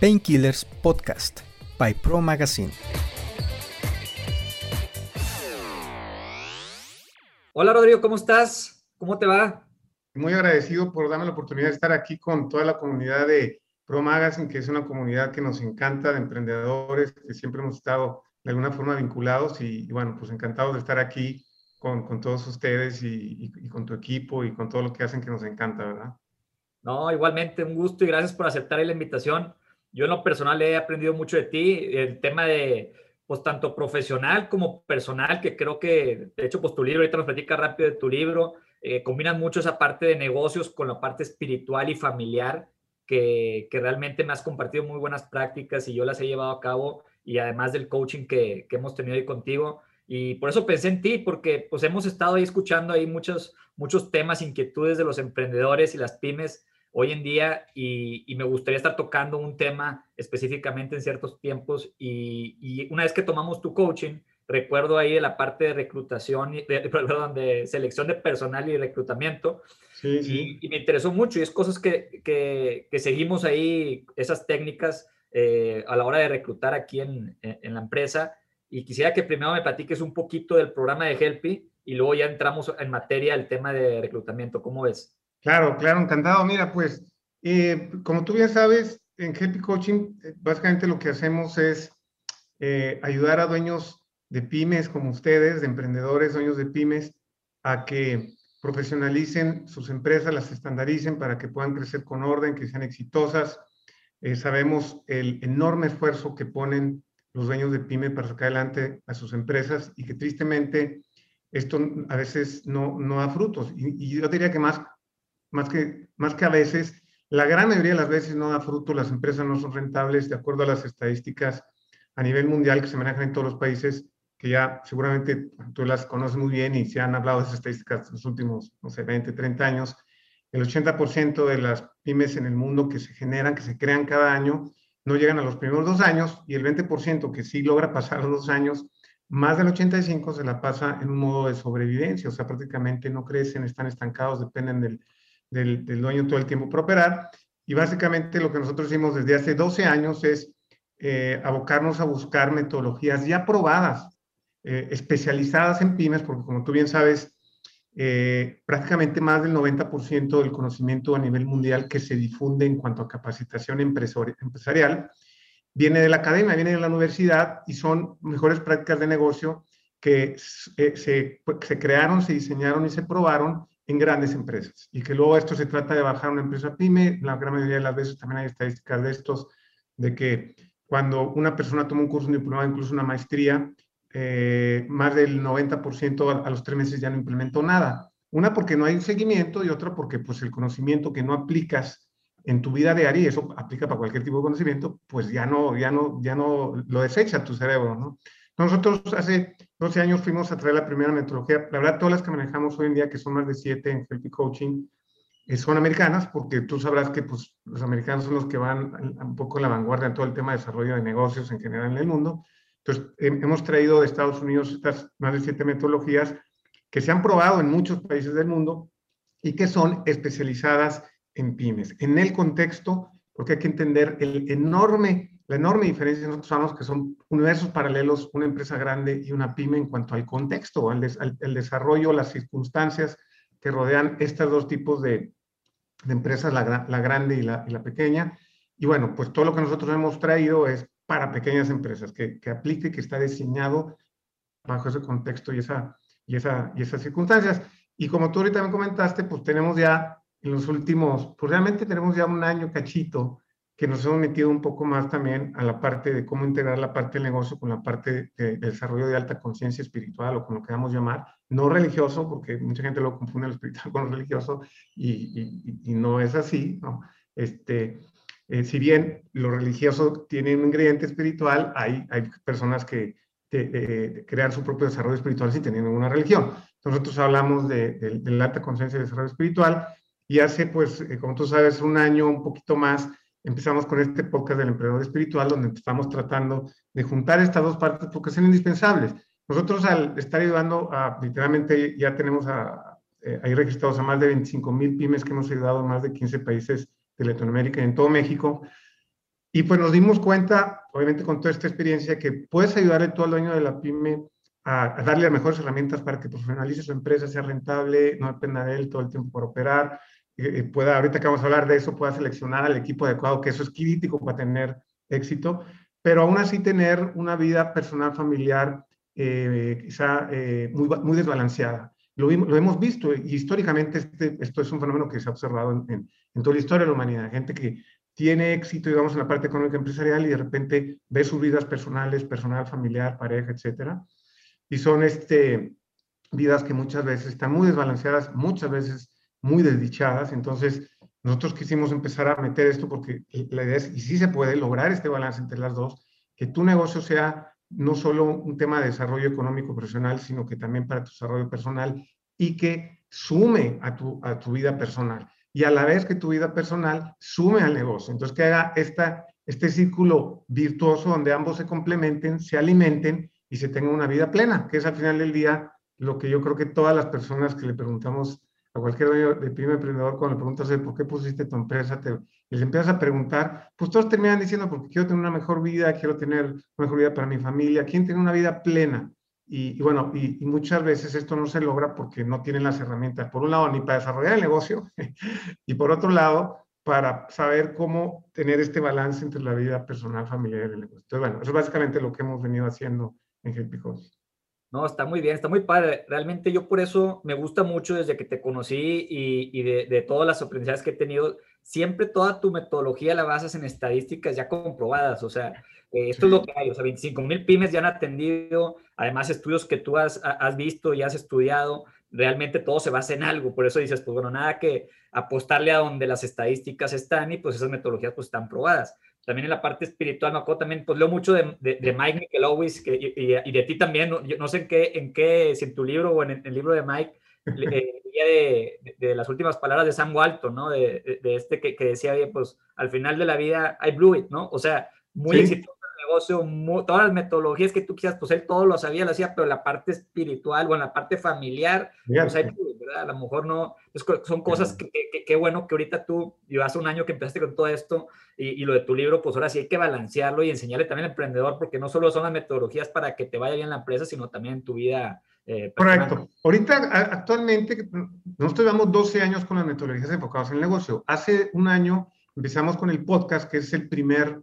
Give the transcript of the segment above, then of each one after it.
Painkillers Podcast by Pro Magazine. Hola Rodrigo, ¿cómo estás? ¿Cómo te va? Muy agradecido por darme la oportunidad de estar aquí con toda la comunidad de Pro Magazine, que es una comunidad que nos encanta de emprendedores, que siempre hemos estado de alguna forma vinculados y, bueno, pues encantados de estar aquí con, con todos ustedes y, y, con tu equipo y con todo lo que hacen que nos encanta, ¿verdad? No, igualmente, un gusto y gracias por aceptar la invitación. Yo en lo personal he aprendido mucho de ti, el tema de, pues tanto profesional como personal, que creo que, de hecho, pues tu libro, ahorita nos platica rápido de tu libro, eh, combinas mucho esa parte de negocios con la parte espiritual y familiar, que, que, realmente me has compartido muy buenas prácticas y yo las he llevado a cabo, y además del coaching que, que hemos tenido ahí contigo. Y por eso pensé en ti, porque pues hemos estado ahí escuchando ahí muchos, muchos temas, inquietudes de los emprendedores y las pymes hoy en día y, me gustaría estar tocando un tema específicamente en ciertos tiempos y, una vez que tomamos tu coaching, recuerdo ahí de la parte de reclutación, de, perdón, de selección de personal y reclutamiento sí, sí. Y, me interesó mucho y es cosas que, que, seguimos ahí, esas técnicas eh, a la hora de reclutar aquí en, en, la empresa y quisiera que primero me platiques un poquito del programa de Helpy y luego ya entramos en materia del tema de reclutamiento, ¿cómo ves? Claro, claro, encantado. Mira, pues, eh, como tú bien sabes, en Happy Coaching, eh, básicamente lo que hacemos es eh, ayudar a dueños de pymes como ustedes, de emprendedores, dueños de pymes, a que profesionalicen sus empresas, las estandaricen para que puedan crecer con orden, que sean exitosas. sabemos el enorme esfuerzo que ponen los dueños de pyme para sacar adelante a sus empresas y que tristemente esto a veces no, no da frutos. Y yo diría que más más que, más que a veces, la gran mayoría de las veces no da fruto, las empresas no son rentables de acuerdo a las estadísticas a nivel mundial que se manejan en todos los países, que ya seguramente tú las conoces muy bien y se han hablado de esas estadísticas en los últimos, no sé, 20, 30 años. El 80% de las pymes en el mundo que se generan, que se crean cada año, no llegan a los primeros dos años y el 20% que sí logra pasar los dos años, más del 85% se la pasa en un modo de sobrevivencia, o sea, prácticamente no crecen, están estancados, dependen del, del, dueño todo el tiempo para operar. Y básicamente lo que nosotros hicimos desde hace 12 años es eh, abocarnos a buscar metodologías ya probadas, eh, especializadas en pymes, porque como tú bien sabes, eh, prácticamente más del 90% del conocimiento a nivel mundial que se difunde en cuanto a capacitación empresarial viene de la academia, viene de la universidad y son mejores prácticas de negocio que se, se crearon, se diseñaron y se probaron en grandes empresas y que luego esto se trata de bajar una empresa pyme, la gran mayoría de las veces también hay estadísticas de estos, de que cuando una persona toma un curso, un diplomado, incluso una maestría, eh, más del 90% a, los tres meses ya no implementó nada. Una porque no hay un seguimiento y otra porque pues el conocimiento que no aplicas en tu vida diaria, y eso aplica para cualquier tipo de conocimiento, pues ya no, ya no, ya no lo desecha tu cerebro, ¿no? Nosotros hace 12 años fuimos a traer la primera metodología. La verdad, todas las que manejamos hoy en día, que son más de 7 en Healthy Coaching, eh, son americanas, porque tú sabrás que pues, los americanos son los que van un poco en la vanguardia en todo el tema de desarrollo de negocios en general en el mundo. Entonces, hemos traído de Estados Unidos estas más de 7 metodologías que se han probado en muchos países del mundo y que son especializadas en pymes. En el contexto, porque hay que entender el enorme la enorme diferencia nosotros sabemos que son universos paralelos, una empresa grande y una pyme en cuanto al contexto, al, desarrollo, las circunstancias que rodean estos dos tipos de, empresas, la, grande y la, pequeña. Y bueno, pues todo lo que nosotros hemos traído es para pequeñas empresas, que, que aplique, que está diseñado bajo ese contexto y, esa, y, esa, y esas circunstancias. Y como tú ahorita me comentaste, pues tenemos ya en los últimos, pues realmente tenemos ya un año cachito que nos hemos metido un poco más también a la parte de cómo integrar la parte del negocio con la parte de, desarrollo de alta conciencia espiritual o como queramos llamar, no religioso, porque mucha gente lo confunde lo espiritual con lo religioso y, y, no es así, ¿no? Este, eh, si bien lo religioso tiene un ingrediente espiritual, hay, hay personas que crean su propio desarrollo espiritual sin tener ninguna religión. Nosotros hablamos de, de la alta conciencia y desarrollo espiritual y hace, pues, eh, como tú sabes, un año, un poquito más, empezamos con este podcast del emprendedor espiritual, donde estamos tratando de juntar estas dos partes porque son indispensables. Nosotros al estar ayudando a, literalmente ya tenemos a, eh, ahí registrados a más de 25 mil pymes que hemos ayudado en más de 15 países de Latinoamérica y en todo México, Y pues nos dimos cuenta, obviamente con toda esta experiencia, que puedes ayudarle todo al dueño de la pyme a, darle las mejores herramientas para que profesionalice su empresa, sea rentable, no dependa de él todo el tiempo por operar, eh, pueda, ahorita que vamos a hablar de eso, pueda seleccionar al equipo adecuado, que eso es crítico para tener éxito, pero aún así tener una vida personal, familiar, eh, quizá eh, muy, muy desbalanceada. Lo, lo, hemos visto y históricamente este, esto es un fenómeno que se ha observado en, en, toda la historia de la humanidad. Gente que tiene éxito, digamos, en la parte económica empresarial y de repente ve sus vidas personales, personal, familiar, pareja, etcétera. Y son este, vidas que muchas veces están muy desbalanceadas, muchas veces muy desdichadas. Entonces, nosotros quisimos empezar a meter esto porque la idea es, y sí se puede lograr este balance entre las dos, que tu negocio sea no solo un tema de desarrollo económico profesional, sino que también para tu desarrollo personal y que sume a tu, a tu vida personal. Y a la vez que tu vida personal sume al negocio. Entonces, que haga esta, este círculo virtuoso donde ambos se complementen, se alimenten y se tenga una vida plena, que es al final del día lo que yo creo que todas las personas que le preguntamos a cualquier dueño de primer emprendedor, cuando le preguntas, ¿por qué pusiste tu empresa? Te, les empiezas a preguntar, pues todos terminan diciendo, porque quiero tener una mejor vida, quiero tener una mejor vida para mi familia, quieren tener una vida plena. Y, bueno, y, muchas veces esto no se logra porque no tienen las herramientas, por un lado, ni para desarrollar el negocio, y por otro lado, para saber cómo tener este balance entre la vida personal, familiar y el negocio. Entonces, bueno, eso es básicamente lo que hemos venido haciendo en Happy no, está muy bien, está muy padre. Realmente yo por eso me gusta mucho desde que te conocí y, de, todas las aprendizajes que he tenido. Siempre toda tu metodología la basas en estadísticas ya comprobadas. O sea, eh, esto es lo que hay. O sea, 25 mil pymes ya han atendido. Además, estudios que tú has, has visto y has estudiado. Realmente todo se basa en algo. Por eso dices, pues bueno, nada que apostarle a donde las estadísticas están y pues esas metodologías pues están probadas también en la parte espiritual, me acuerdo también, pues leo mucho de, de, Mike Michelowicz que, y, y, de ti también, no, no sé en qué, en qué, si en tu libro o en el, libro de Mike, eh, de, de, las últimas palabras de Sam Walton, ¿no? De, este que, que, decía, pues al final de la vida, I blew it, ¿no? O sea, muy exitoso negocio, todas las metodologías que tú quieras, pues él todo lo sabía, lo hacía, pero la parte espiritual o en la parte familiar, pues ahí, ¿verdad? A lo mejor no, son cosas que, qué bueno que ahorita tú, yo hace un año que empezaste con todo esto y, lo de tu libro, pues ahora sí hay que balancearlo y enseñarle también al emprendedor, porque no solo son las metodologías para que te vaya bien la empresa, sino también en tu vida. Eh, Correcto. Ahorita, actualmente, nosotros llevamos 12 años con las metodologías enfocadas en el negocio. Hace un año empezamos con el podcast, que es el primer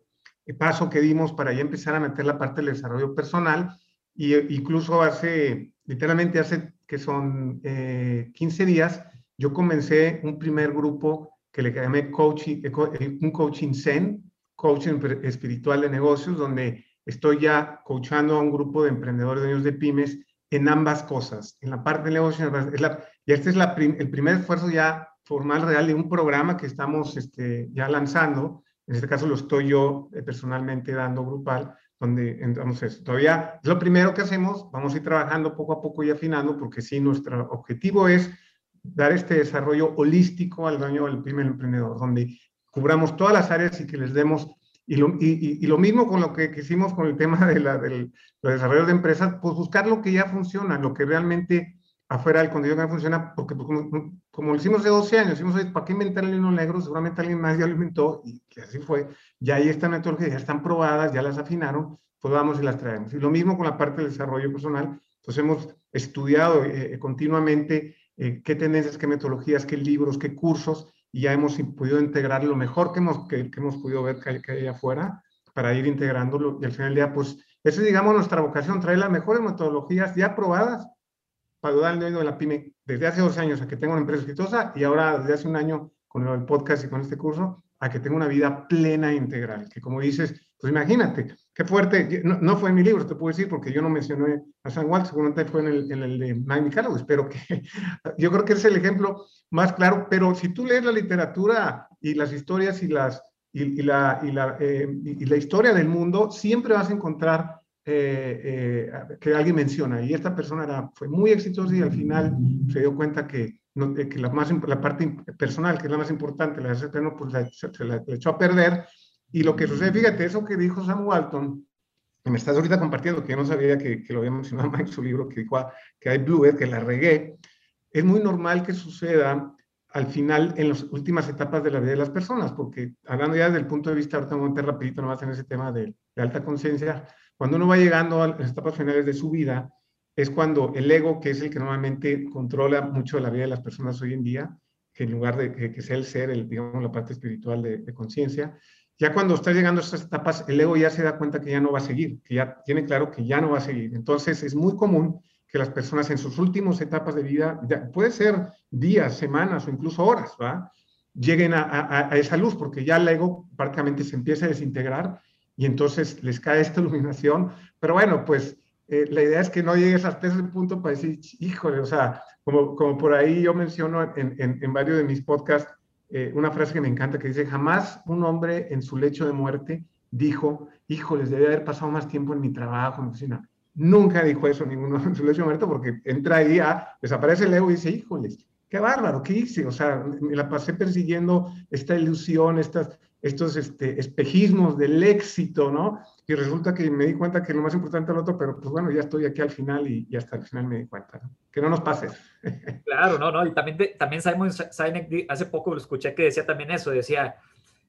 paso que dimos para ya empezar a meter la parte del desarrollo personal. Y eh, incluso hace, literalmente hace que son 15 eh, días, yo comencé un primer grupo que le llamé coaching, eh, un coaching zen, coaching espiritual de negocios, donde estoy ya coachando a un grupo de emprendedores, dueños de pymes, en ambas cosas, en la parte de negocio, es la, y este es el primer esfuerzo ya formal, real, de un programa que estamos este, ya lanzando, en este caso lo estoy yo eh, personalmente dando grupal, donde eso. Todavía es lo primero que hacemos, vamos a ir trabajando poco a poco y afinando, porque sí, nuestro objetivo es dar este desarrollo holístico al dueño del primer emprendedor, donde cubramos todas las áreas y que les demos, y lo, y, lo mismo con lo que hicimos con el tema de la, del, desarrollo de empresas, pues buscar lo que ya funciona, lo que realmente afuera del contenido que no funciona, porque pues, como, lo hicimos hace 12 años, hicimos, ¿para qué inventar el hilo negro? Seguramente alguien más ya lo inventó y que así fue. Ya ahí están metodologías, ya están probadas, ya las afinaron, pues vamos y las traemos. Y lo mismo con la parte del desarrollo personal, pues hemos estudiado eh, eh, continuamente eh, qué tendencias, qué metodologías, qué libros, qué cursos, y ya hemos podido integrar lo mejor que hemos, que, hemos podido ver que hay, que hay afuera para ir integrándolo y al final del día, pues, esa es, digamos, nuestra vocación, traer las mejores metodologías ya probadas para ayudar al dueño de la pyme desde hace dos años a que tenga una empresa exitosa y ahora desde hace un año con el podcast y con este curso a que tenga una vida plena e integral. Que como dices, pues imagínate, qué fuerte, no, fue en mi libro, te puedo decir, porque yo no mencioné a San Juan, seguramente fue en el, en el de Mike Michalowicz, pero que yo creo que es el ejemplo más claro, pero si tú lees la literatura y las historias y, las, y, la, y, la, eh, y la historia del mundo, siempre vas a encontrar eh, eh, que alguien menciona. Y esta persona era, fue muy exitosa y al final se dio cuenta que, que la, más, la parte personal, que es la más importante, la de pleno, pues la, se la, echó a perder. Y lo que sucede, fíjate, eso que dijo Sam Walton, que me estás ahorita compartiendo, que yo no sabía que, que lo había mencionado en su libro, que dijo ah, que hay Blue, que la regué, es muy normal que suceda al final en las últimas etapas de la vida de las personas, porque hablando ya desde el punto de vista, ahorita voy a meter rapidito nomás en ese tema de, de alta conciencia, cuando uno va llegando a las etapas finales de su vida, es cuando el ego, que es el que normalmente controla mucho la vida de las personas hoy en día, que en lugar de que, sea el ser, el, digamos, la parte espiritual de, de conciencia, ya cuando está llegando a estas etapas, el ego ya se da cuenta que ya no va a seguir, que ya tiene claro que ya no va a seguir. Entonces es muy común que las personas en sus últimas etapas de vida, puede ser días, semanas o incluso horas, ¿va? lleguen a, a, esa luz, porque ya el ego prácticamente se empieza a desintegrar y entonces les cae esta iluminación. Pero bueno, pues eh, la idea es que no llegues hasta ese punto para decir, híjole, o sea, como, como por ahí yo menciono en, en, varios de mis podcasts, eh, una frase que me encanta que dice, jamás un hombre en su lecho de muerte dijo, híjoles, debe haber pasado más tiempo en mi trabajo, en mi oficina. Nunca dijo eso ninguno en su lecho de muerte porque entra ahí, desaparece el ego y dice, híjoles, qué bárbaro, ¿qué hice? O sea, me la pasé persiguiendo esta ilusión, estas, estos este, espejismos del éxito, ¿no? Y resulta que me di cuenta que lo más importante es el otro, pero pues bueno, ya estoy aquí al final y, hasta el final me di cuenta. Que no nos pase. Claro, no, no, y también, también Simon Sinek hace poco lo escuché que decía también eso, decía,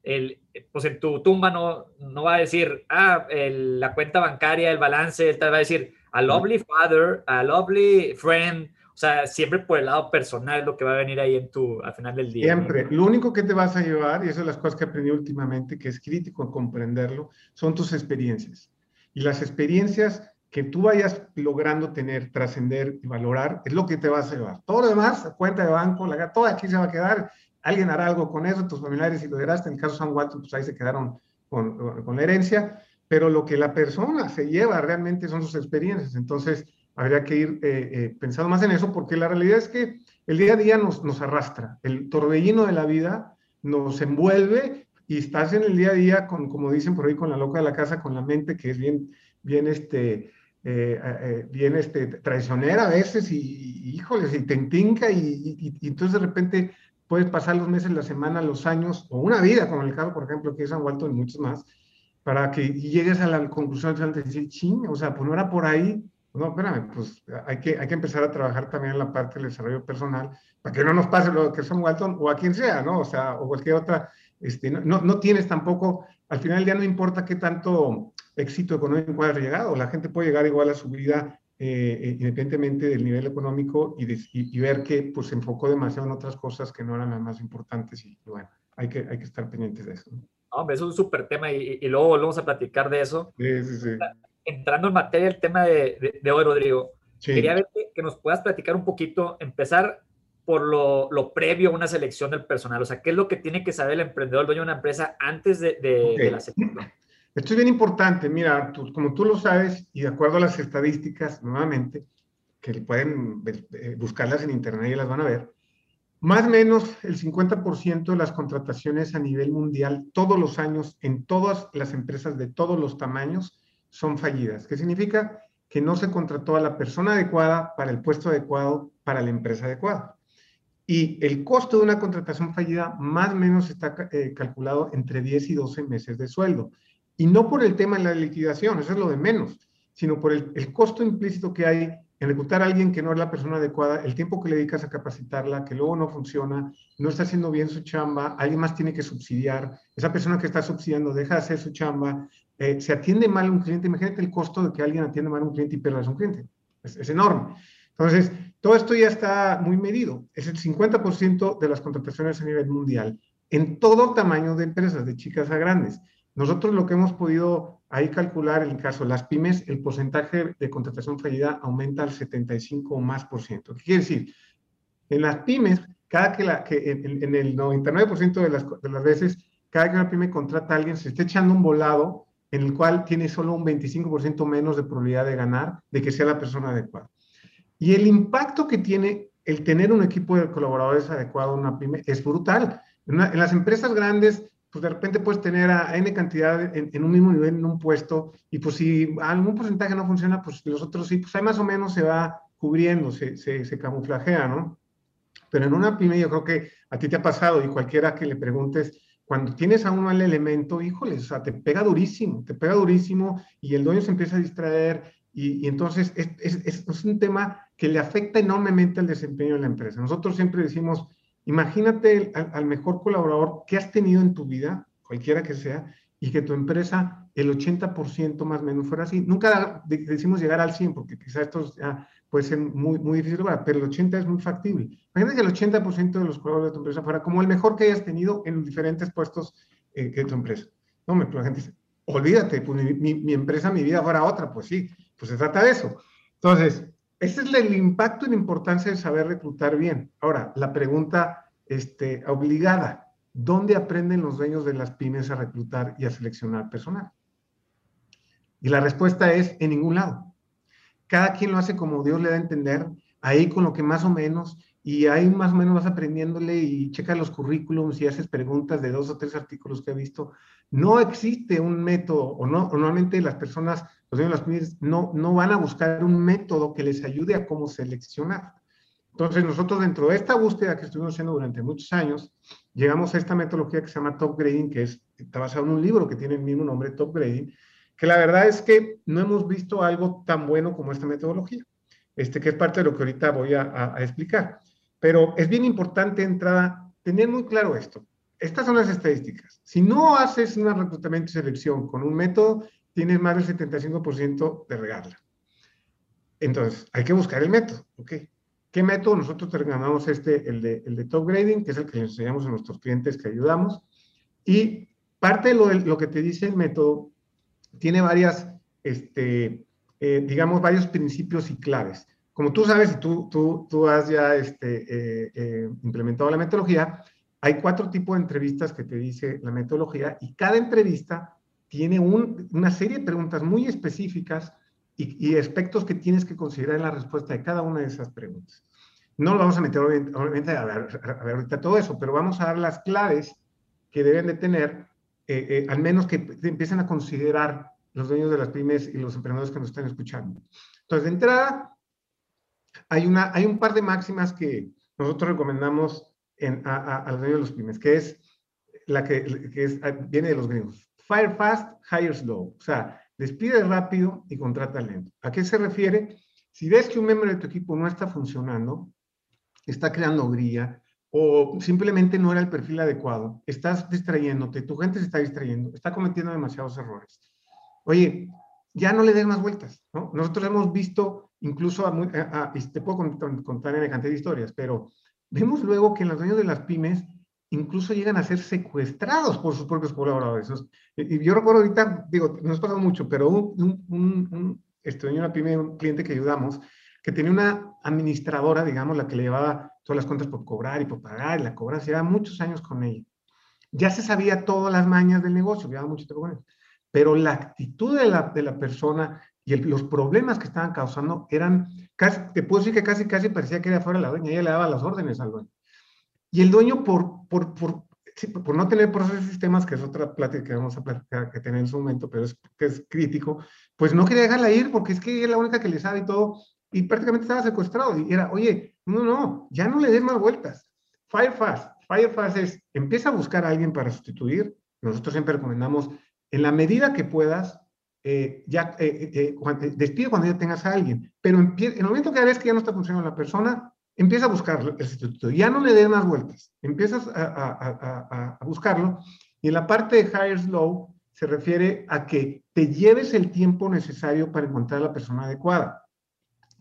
el, pues en tu tumba no, no va a decir, ah, la cuenta bancaria, el balance, él te va a decir, a lovely father, a lovely friend, o sea, siempre por el lado personal lo que va a venir ahí en tu, al final del día. Siempre. Lo único que te vas a llevar, y eso es las cosas que aprendí últimamente, que es crítico en comprenderlo, son tus experiencias. Y las experiencias que tú vayas logrando tener, trascender y valorar, es lo que te vas a llevar. Todo lo demás, cuenta de banco, la, todo aquí se va a quedar. Alguien hará algo con eso, tus familiares, si lo heredaste. En el caso de San Walton, pues ahí se quedaron con, con la herencia. Pero lo que la persona se lleva realmente son sus experiencias. Entonces, habría que ir eh, eh, pensando más en eso, porque la realidad es que el día a día nos, nos arrastra, el torbellino de la vida nos envuelve y estás en el día a día, con, como dicen por ahí, con la loca de la casa, con la mente que es bien, bien, este, eh, bien este, traicionera a veces y, y híjoles, y te entinca y, entonces de repente puedes pasar los meses, la semana, los años o una vida, como el caso, por ejemplo, que es San Walton y muchos más, para que llegues a la conclusión de decir, ching, o sea, pues no era por ahí, no, espérame, pues hay que, hay que empezar a trabajar también en la parte del desarrollo personal para que no nos pase lo que son Walton o a quien sea, ¿no? O sea, o cualquier otra, este, no, no tienes tampoco, al final del día no importa qué tanto éxito económico haya llegado, la gente puede llegar igual a su vida eh, eh independientemente del nivel económico y, de, y, y, ver que pues se enfocó demasiado en otras cosas que no eran las más importantes y, bueno, hay que, hay que estar pendientes de eso. ¿no? Hombre, es un súper tema y, y, luego volvemos a platicar de eso. Sí, sí, sí entrando en materia el tema de, de, de hoy, Rodrigo, sí. quería ver que, que, nos puedas platicar un poquito, empezar por lo, lo, previo a una selección del personal. O sea, ¿qué es lo que tiene que saber el emprendedor, el dueño de una empresa, antes de, okay. de la selección? Esto es bien importante. Mira, tú, como tú lo sabes, y de acuerdo a las estadísticas, nuevamente, que pueden eh, buscarlas en internet y las van a ver, más o menos el 50% de las contrataciones a nivel mundial todos los años en todas las empresas de todos los tamaños son fallidas. ¿Qué significa? Que no se contrató a la persona adecuada para el puesto adecuado para la empresa adecuada. Y el costo de una contratación fallida más o menos está eh, calculado entre 10 y 12 meses de sueldo. Y no por el tema de la liquidación, eso es lo de menos, sino por el, el costo implícito que hay en reclutar a alguien que no es la persona adecuada, el tiempo que le dedicas a capacitarla, que luego no funciona, no está haciendo bien su chamba, alguien más tiene que subsidiar, esa persona que está subsidiando deja de hacer su chamba, eh, se atiende mal a un cliente, imagínate el costo de que alguien atienda mal a un cliente y pierdas un cliente, es, enorme. Entonces, todo esto ya está muy medido, es el 50% de las contrataciones a nivel mundial, en todo tamaño de empresas, de chicas a grandes. Nosotros lo que hemos podido ahí calcular, en el caso de las pymes, el porcentaje de contratación fallida aumenta al 75 o más por ciento. ¿Qué quiere decir? En las pymes, cada que, la, que en, en el 99% de las, de las veces, cada que una pyme contrata a alguien, se está echando un volado en el cual tiene solo un 25% menos de probabilidad de ganar, de que sea la persona adecuada. Y el impacto que tiene el tener un equipo de colaboradores adecuado en una pyme es brutal. En, las empresas grandes, pues de repente puedes tener a N cantidad en, en, un mismo nivel, en un puesto, y pues si algún porcentaje no funciona, pues los otros sí, pues ahí más o menos se va cubriendo, se, se, se camuflajea, ¿no? Pero en una pyme yo creo que a ti te ha pasado y cualquiera que le preguntes, cuando tienes a un mal elemento, híjole, o sea, te pega durísimo, te pega durísimo y el dueño se empieza a distraer y, entonces es, un tema que le afecta enormemente al desempeño de la empresa. Nosotros siempre decimos, Imagínate al, mejor colaborador que has tenido en tu vida, cualquiera que sea, y que tu empresa, el 80% más o menos fuera así. Nunca decimos llegar al 100, porque quizás esto ya puede ser muy, muy difícil, pero el 80% es muy factible. Imagínate que el 80% de los colaboradores de tu empresa fuera como el mejor que hayas tenido en los diferentes puestos eh, de tu empresa. No, me, la gente dice, olvídate, pues mi, mi, empresa, mi vida fuera otra. Pues sí, pues se trata de eso. Entonces, ese es el impacto y la importancia de saber reclutar bien. Ahora, la pregunta este, obligada, ¿dónde aprenden los dueños de las pymes a reclutar y a seleccionar personal? Y la respuesta es en ningún lado. Cada quien lo hace como Dios le da a entender, ahí con lo que más o menos, y ahí más o menos vas aprendiéndole y checa los currículums y haces preguntas de dos o tres artículos que he visto. No existe un método, o no, normalmente las personas los niños las pymes no, no van a buscar un método que les ayude a cómo seleccionar. Entonces, nosotros dentro de esta búsqueda que estuvimos haciendo durante muchos años, llegamos a esta metodología que se llama Top Grading, que es, está basado en un libro que tiene el mismo nombre, Top Grading, que la verdad es que no hemos visto algo tan bueno como esta metodología, este, que es parte de lo que ahorita voy a, a explicar. Pero es bien importante, entrada, tener muy claro esto. Estas son las estadísticas. Si no haces un reclutamiento y selección con un método, tienes más del 75% de regarla. Entonces, hay que buscar el método, ¿ok? ¿Qué método? Nosotros terminamos este, el de, el de top grading, que es el que enseñamos a nuestros clientes que ayudamos. Y parte de lo, lo que te dice el método tiene varias, este, eh, digamos, varios principios y claves. Como tú sabes, y tú, tú, tú has ya este, eh, eh, implementado la metodología, hay cuatro tipos de entrevistas que te dice la metodología y cada entrevista tiene una serie de preguntas muy específicas y, aspectos que tienes que considerar en la respuesta de cada una de esas preguntas. No lo vamos a meter obviamente a ver, ahorita todo eso, pero vamos a dar las claves que deben de tener, eh, eh, al menos que empiecen a considerar los dueños de las pymes y los emprendedores que nos están escuchando. Entonces, de entrada, hay, una, hay un par de máximas que nosotros recomendamos a, a, los dueños de las pymes, que es la que, que es, viene de los gringos. Fire fast, hire slow. O sea, despide rápido y contrata lento. ¿A qué se refiere? Si ves que un miembro de tu equipo no está funcionando, está creando grilla o simplemente no era el perfil adecuado, estás distrayéndote, tu gente se está distrayendo, está cometiendo demasiados errores. Oye, ya no le des más vueltas, ¿no? Nosotros hemos visto incluso, a, y te puedo contar, en cantidad de historias, pero vemos luego que los dueños de las pymes incluso llegan a ser secuestrados por sus propios colaboradores. Y yo recuerdo ahorita, digo, no ha pasado mucho, pero un, un, un, este, una pyme, un cliente que ayudamos, que tenía una administradora, digamos, la que le llevaba todas las cuentas por cobrar y por pagar, y la cobranza, llevaba muchos años con ella. Ya se sabía todas las mañas del negocio, llevaba mucho tiempo con él. Pero la actitud de la, de la persona y los problemas que estaban causando eran, casi, te puedo decir que casi, casi parecía que era fuera la dueña, ella le daba las órdenes al dueño. Y el dueño, por, por, por, por no tener procesos y sistemas, que es otra plática que vamos a platicar, que tener en su momento, pero es, que es crítico, pues no quería dejarla ir porque es que es la única que le sabe todo, y prácticamente estaba secuestrado. Y era, oye, no, no, ya no le des más vueltas. Fire fast. Fire fast es, empieza a buscar a alguien para sustituir. Nosotros siempre recomendamos, en la medida que puedas, eh, ya eh, eh, eh despide cuando ya tengas a alguien, pero en, el momento que ves que ya no está funcionando la persona, empieza a buscar el sustituto. Ya no le des más vueltas. Empiezas a, buscarlo. Y en la parte de higher slow se refiere a que te lleves el tiempo necesario para encontrar a la persona adecuada.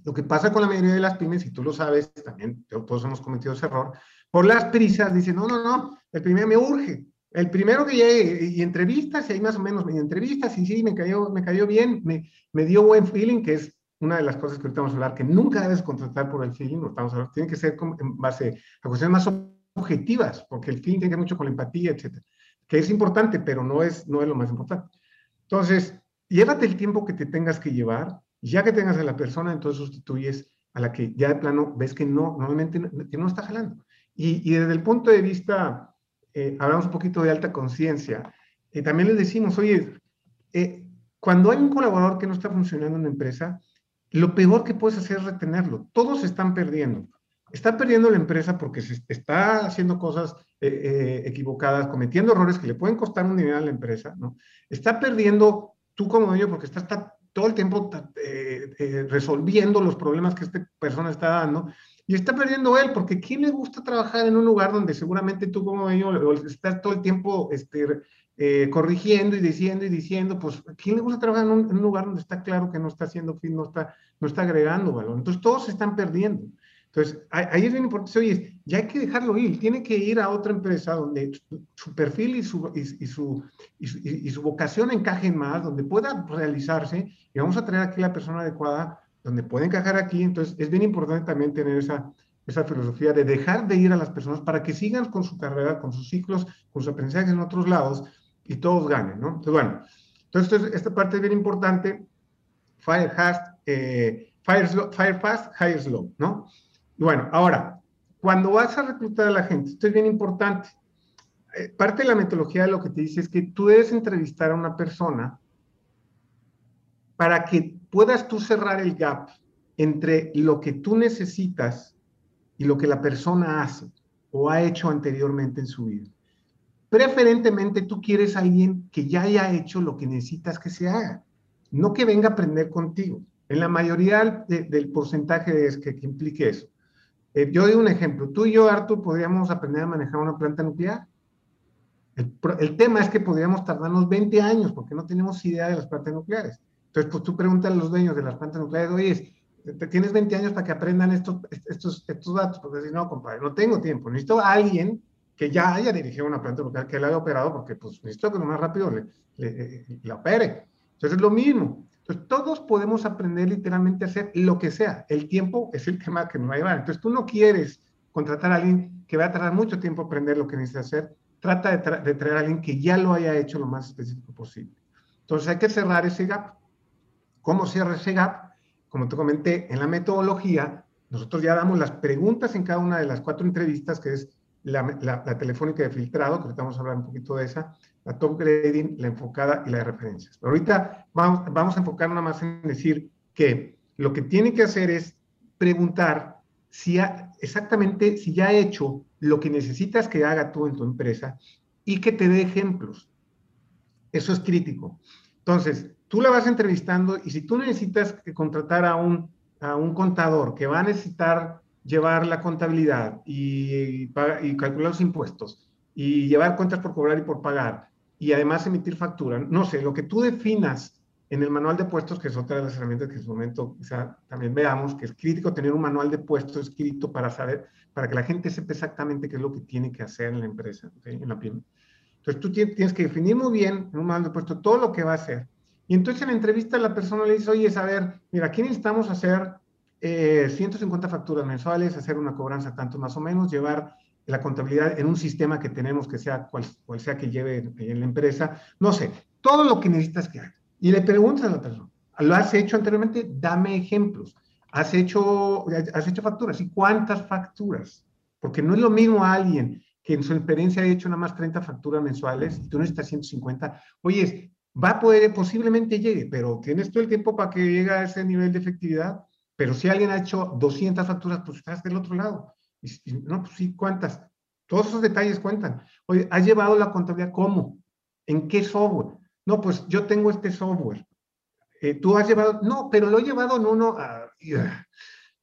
Lo que pasa con la mayoría de las pymes, y tú lo sabes, también todos hemos cometido ese error, por las prisas dicen, no, no, no, el primero me urge. El primero que llegue, y entrevistas, y ahí más o menos me entrevistas, y sí, me cayó, me cayó bien, me, me dio buen feeling, que es una de las cosas que ahorita vamos a hablar, que nunca debes contratar por el feeling, no estamos hablando, tiene que ser en base a cuestiones más objetivas, porque el feeling tiene que ver mucho con la empatía, etcétera, que es importante, pero no es, no es lo más importante. Entonces, llévate el tiempo que te tengas que llevar, ya que tengas a la persona, entonces sustituyes a la que ya de plano ves que no, normalmente que no está jalando. Y, y desde el punto de vista, eh, hablamos un poquito de alta conciencia, eh, también les decimos, oye, eh, cuando hay un colaborador que no está funcionando en la empresa, lo peor que puedes hacer es retenerlo. Todos están perdiendo. Está perdiendo la empresa porque se está haciendo cosas equivocadas, cometiendo errores que le pueden costar un dinero a la empresa, ¿no? Está perdiendo tú como dueño porque estás todo el tiempo eh, resolviendo los problemas que esta persona está dando Y está perdiendo él, porque ¿quién le gusta trabajar en un lugar donde seguramente tú como dueño estás todo el tiempo este, eh, corrigiendo y diciendo y diciendo, pues, quién le gusta trabajar en un, lugar donde está claro que no está haciendo fin, no está, no está agregando valor? Entonces, todos se están perdiendo. Entonces, ahí es bien importante, oye, ya hay que dejarlo ir, tiene que ir a otra empresa donde su perfil y su, y, su, y, su, vocación encajen más, donde pueda realizarse, y vamos a traer aquí la persona adecuada, donde puede encajar aquí. Entonces, es bien importante también tener esa, esa filosofía de dejar de ir a las personas para que sigan con su carrera, con sus ciclos, con sus aprendizajes en otros lados, y todos ganen, ¿no? Entonces, bueno, entonces esta parte es bien importante, fire fast, eh, fire, fire fast, hire slow, ¿no? Bueno, ahora, cuando vas a reclutar a la gente, esto es bien importante. Eh, parte de la metodología de lo que te dice es que tú debes entrevistar a una persona para que puedas tú cerrar el gap entre lo que tú necesitas y lo que la persona hace o ha hecho anteriormente en su vida. Preferentemente tú quieres a alguien que ya haya hecho lo que necesitas que se haga, no que venga a aprender contigo. En la mayoría del porcentaje es que implique eso. Eh, yo doy un ejemplo. Tú y yo, Artur, podríamos aprender a manejar una planta nuclear. El, tema es que podríamos tardarnos 20 años porque no tenemos idea de las plantas nucleares. Entonces, pues tú preguntas a los dueños de las plantas nucleares, oye, tienes 20 años para que aprendan estos, estos, estos datos. Porque si no, compadre, no tengo tiempo. Necesito a alguien que ya haya dirigido una planta nuclear, que la haya operado, porque pues necesito que lo más rápido le, le, le opere. Entonces, es lo mismo. Entonces, todos podemos aprender literalmente a hacer lo que sea. El tiempo es el tema que nos va a llevar. Entonces, tú no quieres contratar a alguien que va a tardar mucho tiempo aprender lo que necesita hacer. Trata de, traer a alguien que ya lo haya hecho lo más específico posible. Entonces, hay que cerrar ese gap. ¿Cómo cierra ese gap? Como te comenté, en la metodología, nosotros ya damos las preguntas en cada una de las cuatro entrevistas, que es la, telefónica de filtrado, que ahorita vamos hablar un poquito de esa, la top grading, la enfocada y la de referencias. Pero ahorita vamos, vamos a enfocar nada más en decir que lo que tiene que hacer es preguntar si exactamente si ya ha hecho lo que necesitas que haga tú en tu empresa y que te dé ejemplos. Eso es crítico. Entonces, tú la vas entrevistando y si tú necesitas contratar a un, a un contador que va a necesitar llevar la contabilidad y, y calcular los impuestos y llevar cuentas por cobrar y por pagar y además emitir factura. No sé, lo que tú definas en el manual de puestos, que es otra de las herramientas que en su momento quizá también veamos, que es crítico tener un manual de puestos escrito para saber, para que la gente sepa exactamente qué es lo que tiene que hacer en la empresa, en la pyme. Entonces tú tienes que definir muy bien en un manual de puestos todo lo que va a hacer. Y entonces en la entrevista la persona le dice, oye, a ver, mira, aquí necesitamos hacer 150 eh, facturas mensuales, hacer una cobranza tanto más o menos, llevar la contabilidad en un sistema que tenemos que sea cual, sea que lleve en la empresa, no sé, todo lo que necesitas que haga. Y le preguntas a la persona, ¿lo has hecho anteriormente? Dame ejemplos. ¿Has hecho, has hecho facturas? ¿Y cuántas facturas? Porque no es lo mismo a alguien que en su experiencia ha hecho nada más 30 facturas mensuales y tú necesitas 150. Oye, va a poder, posiblemente llegue, pero tienes todo el tiempo para que llegue a ese nivel de efectividad. Pero si alguien ha hecho 200 facturas, pues estás del otro lado no, pues sí, ¿cuántas? Todos esos detalles cuentan. Oye, ¿has llevado la contabilidad cómo? ¿En qué software? No, pues yo tengo este software. Eh, ¿Tú has llevado? No, pero lo he llevado en uno. Ah,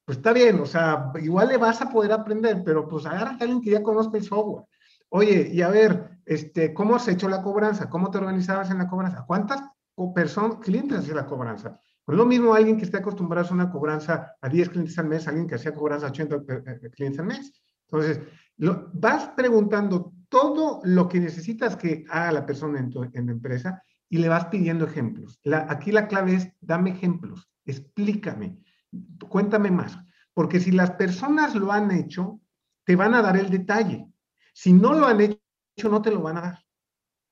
pues está bien, o sea, igual le vas a poder aprender, pero pues agarra a alguien que ya conozca el software. Oye, y a ver, este, ¿cómo has hecho la cobranza? ¿Cómo te organizabas en la cobranza? ¿Cuántas personas, clientes hacen la cobranza? No es lo mismo alguien que esté acostumbrado a hacer una cobranza a 10 clientes al mes, alguien que hacía cobranza a 80 eh, eh, clientes al mes. Entonces, vas preguntando todo lo que necesitas que haga la persona en, tu, empresa y le vas pidiendo ejemplos. Aquí la clave es, dame ejemplos, explícame, cuéntame más. Porque si las personas lo han hecho, te van a dar el detalle. Si no lo han hecho, no te lo van a dar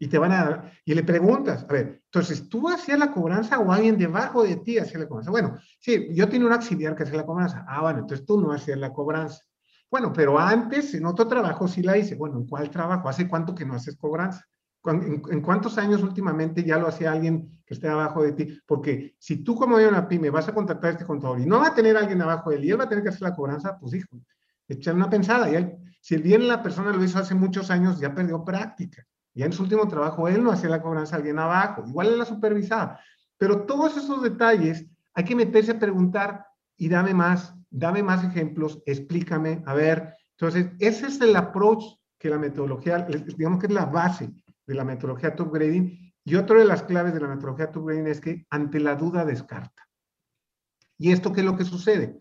y te van a y le preguntas, a ver, entonces, ¿tú hacías la cobranza o alguien debajo de ti hacía la cobranza? Bueno, sí, yo tenía un auxiliar que hacía la cobranza. Ah, bueno, entonces tú no hacías la cobranza. Bueno, pero antes, en otro trabajo sí la hice. Bueno, ¿en cuál trabajo? ¿Hace cuánto que no haces cobranza? ¿En, cuántos años últimamente ya lo hacía alguien que esté abajo de ti? Porque si tú como de una pyme vas a contratar a este contador y no va a tener alguien abajo de él y él va a tener que hacer la cobranza, pues hijo, echar una pensada. Y si bien la persona lo hizo hace muchos años, ya perdió práctica. Ya en su último trabajo él no hacía la cobranza a alguien abajo, igual él la supervisaba. Pero todos esos detalles hay que meterse a preguntar y dame más, dame más ejemplos, explícame, a ver. Entonces, ese es el approach que la metodología, digamos que es la base de la metodología top grading. Y otra de las claves de la metodología top grading es que ante la duda descarta. ¿Y esto qué es lo que sucede?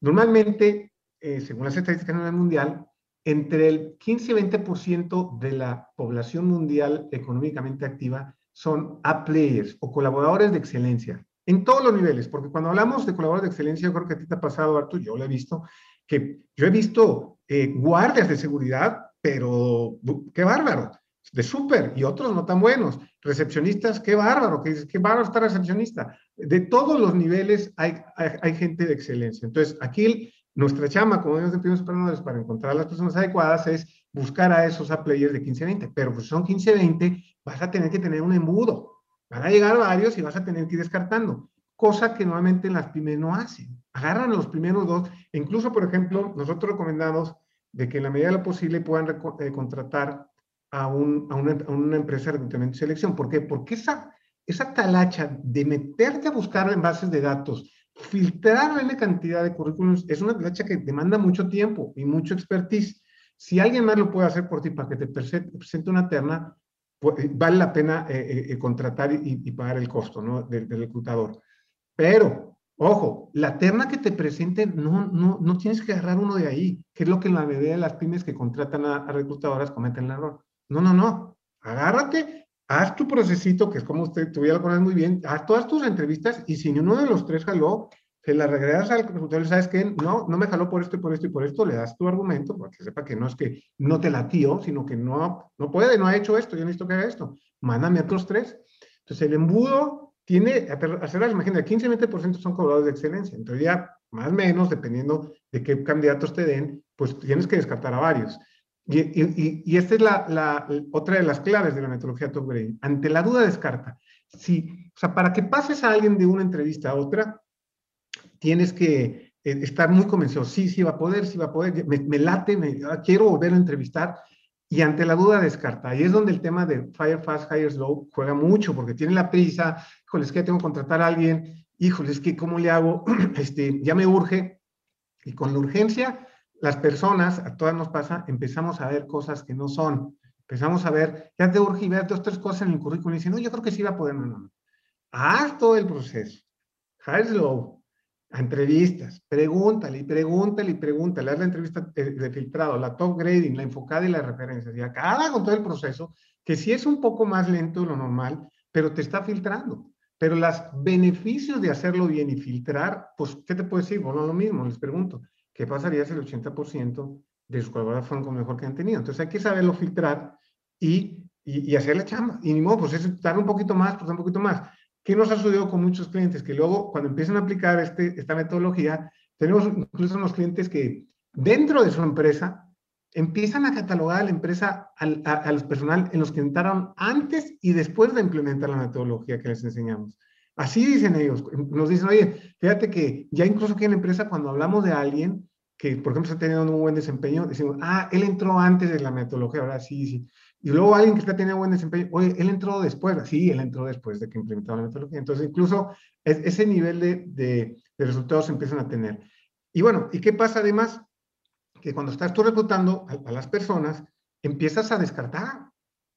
Normalmente, eh, según las estadísticas a nivel mundial, entre el 15 y 20% de la población mundial económicamente activa son A-players o colaboradores de excelencia, en todos los niveles, porque cuando hablamos de colaboradores de excelencia, yo creo que a ti te ha pasado, Artur, yo lo he visto, que yo he visto eh, guardias de seguridad, pero qué bárbaro, de súper, y otros no tan buenos, recepcionistas, qué bárbaro, qué, qué bárbaro estar recepcionista. De todos los niveles hay, hay, gente de excelencia. Entonces, aquí nuestra chama, como vemos en primeros para encontrar las personas adecuadas es buscar a esos a players de 15-20, pero pues son 15-20, vas a tener que tener un embudo. Van a llegar varios y vas a tener que ir descartando, cosa que normalmente las pymes no hacen. Agarran los primeros dos, e incluso, por ejemplo, nosotros recomendamos de que en la medida de lo posible puedan eh, contratar a, un, a, una, a, una, empresa de reclutamiento y selección. ¿Por qué? Porque esa, esa talacha de meterte a buscar en bases de datos, filtrar la cantidad de currículums es una tacha que demanda mucho tiempo y mucho expertise. Si alguien más lo puede hacer por ti para que te presente una terna, pues, eh, vale la pena eh, eh, contratar y, y, pagar el costo ¿no? del, del, reclutador. Pero, ojo, la terna que te presente, no, no, no tienes que agarrar uno de ahí, que es lo que la mayoría de las pymes que contratan a, a reclutadoras cometen el error. No, no, no. Agárrate haz tu procesito, que es como usted, tú ya lo conoces muy bien, haz todas tus entrevistas y si uno de los tres jaló, se la regresas al consultorio y sabes que no, no me jaló por esto y por esto y por esto, le das tu argumento para que sepa que no es que no te latió, sino que no, no puede, no ha hecho esto, yo necesito que haga esto. Mándame otros tres. Entonces el embudo tiene, hacer las imágenes, 15-20% son cobradores de excelencia. Entonces ya más o menos, dependiendo de qué candidatos te den, pues tienes que descartar a varios. Y, y, y, esta es la, la, otra de las claves de la metodología top grading. Ante la duda, descarta. Si, o sea, para que pases a alguien de una entrevista a otra, tienes que eh, estar muy convencido. Sí, sí va a poder, sí va a poder. Me, me late, me, ah, quiero volver a entrevistar. Y ante la duda, descarta. Ahí es donde el tema de Fire Fast, Hire Slow juega mucho, porque tiene la prisa. Híjole, es que tengo que contratar a alguien. Híjole, es que ¿cómo le hago? Este, ya me urge. Y con la urgencia, las personas, a todas nos pasa, empezamos a ver cosas que no son. Empezamos a ver, ya te urge ver dos, tres cosas en el currículum y dicen, no, yo creo que sí va a poder, no, no. Haz todo el proceso. Haz slow, a entrevistas, pregúntale y pregúntale y pregúntale, haz la entrevista de, filtrado, la top grading, la enfocada y las referencias. Y acaba con todo el proceso, que sí es un poco más lento de lo normal, pero te está filtrando. Pero los beneficios de hacerlo bien y filtrar, pues, ¿qué te puedo decir? Bueno, lo mismo, les pregunto. ¿Qué pasaría si el 80% de sus colaboradores fueron con mejor que han tenido? Entonces hay que saberlo filtrar y, y, y hacer la chamba. Y ni modo, pues es dar un poquito más, pues un poquito más. ¿Qué nos ha sucedido con muchos clientes? Que luego, cuando empiezan a aplicar este, esta metodología, tenemos incluso unos clientes que dentro de su empresa empiezan a catalogar a la empresa, al, a, a los personal en los que entraron antes y después de implementar la metodología que les enseñamos. Así dicen ellos. Nos dicen, oye, fíjate que ya incluso aquí en la empresa, cuando hablamos de alguien que, por ejemplo, está teniendo un buen desempeño, decimos, ah, él entró antes de la metodología, ahora sí, sí. Y luego alguien que está teniendo buen desempeño, oye, él entró después, sí, él entró después de que implementaron la metodología. Entonces, incluso es, ese nivel de, de, de resultados se empiezan a tener. Y bueno, ¿y qué pasa además? Que cuando estás tú reclutando a, a las personas, empiezas a descartar.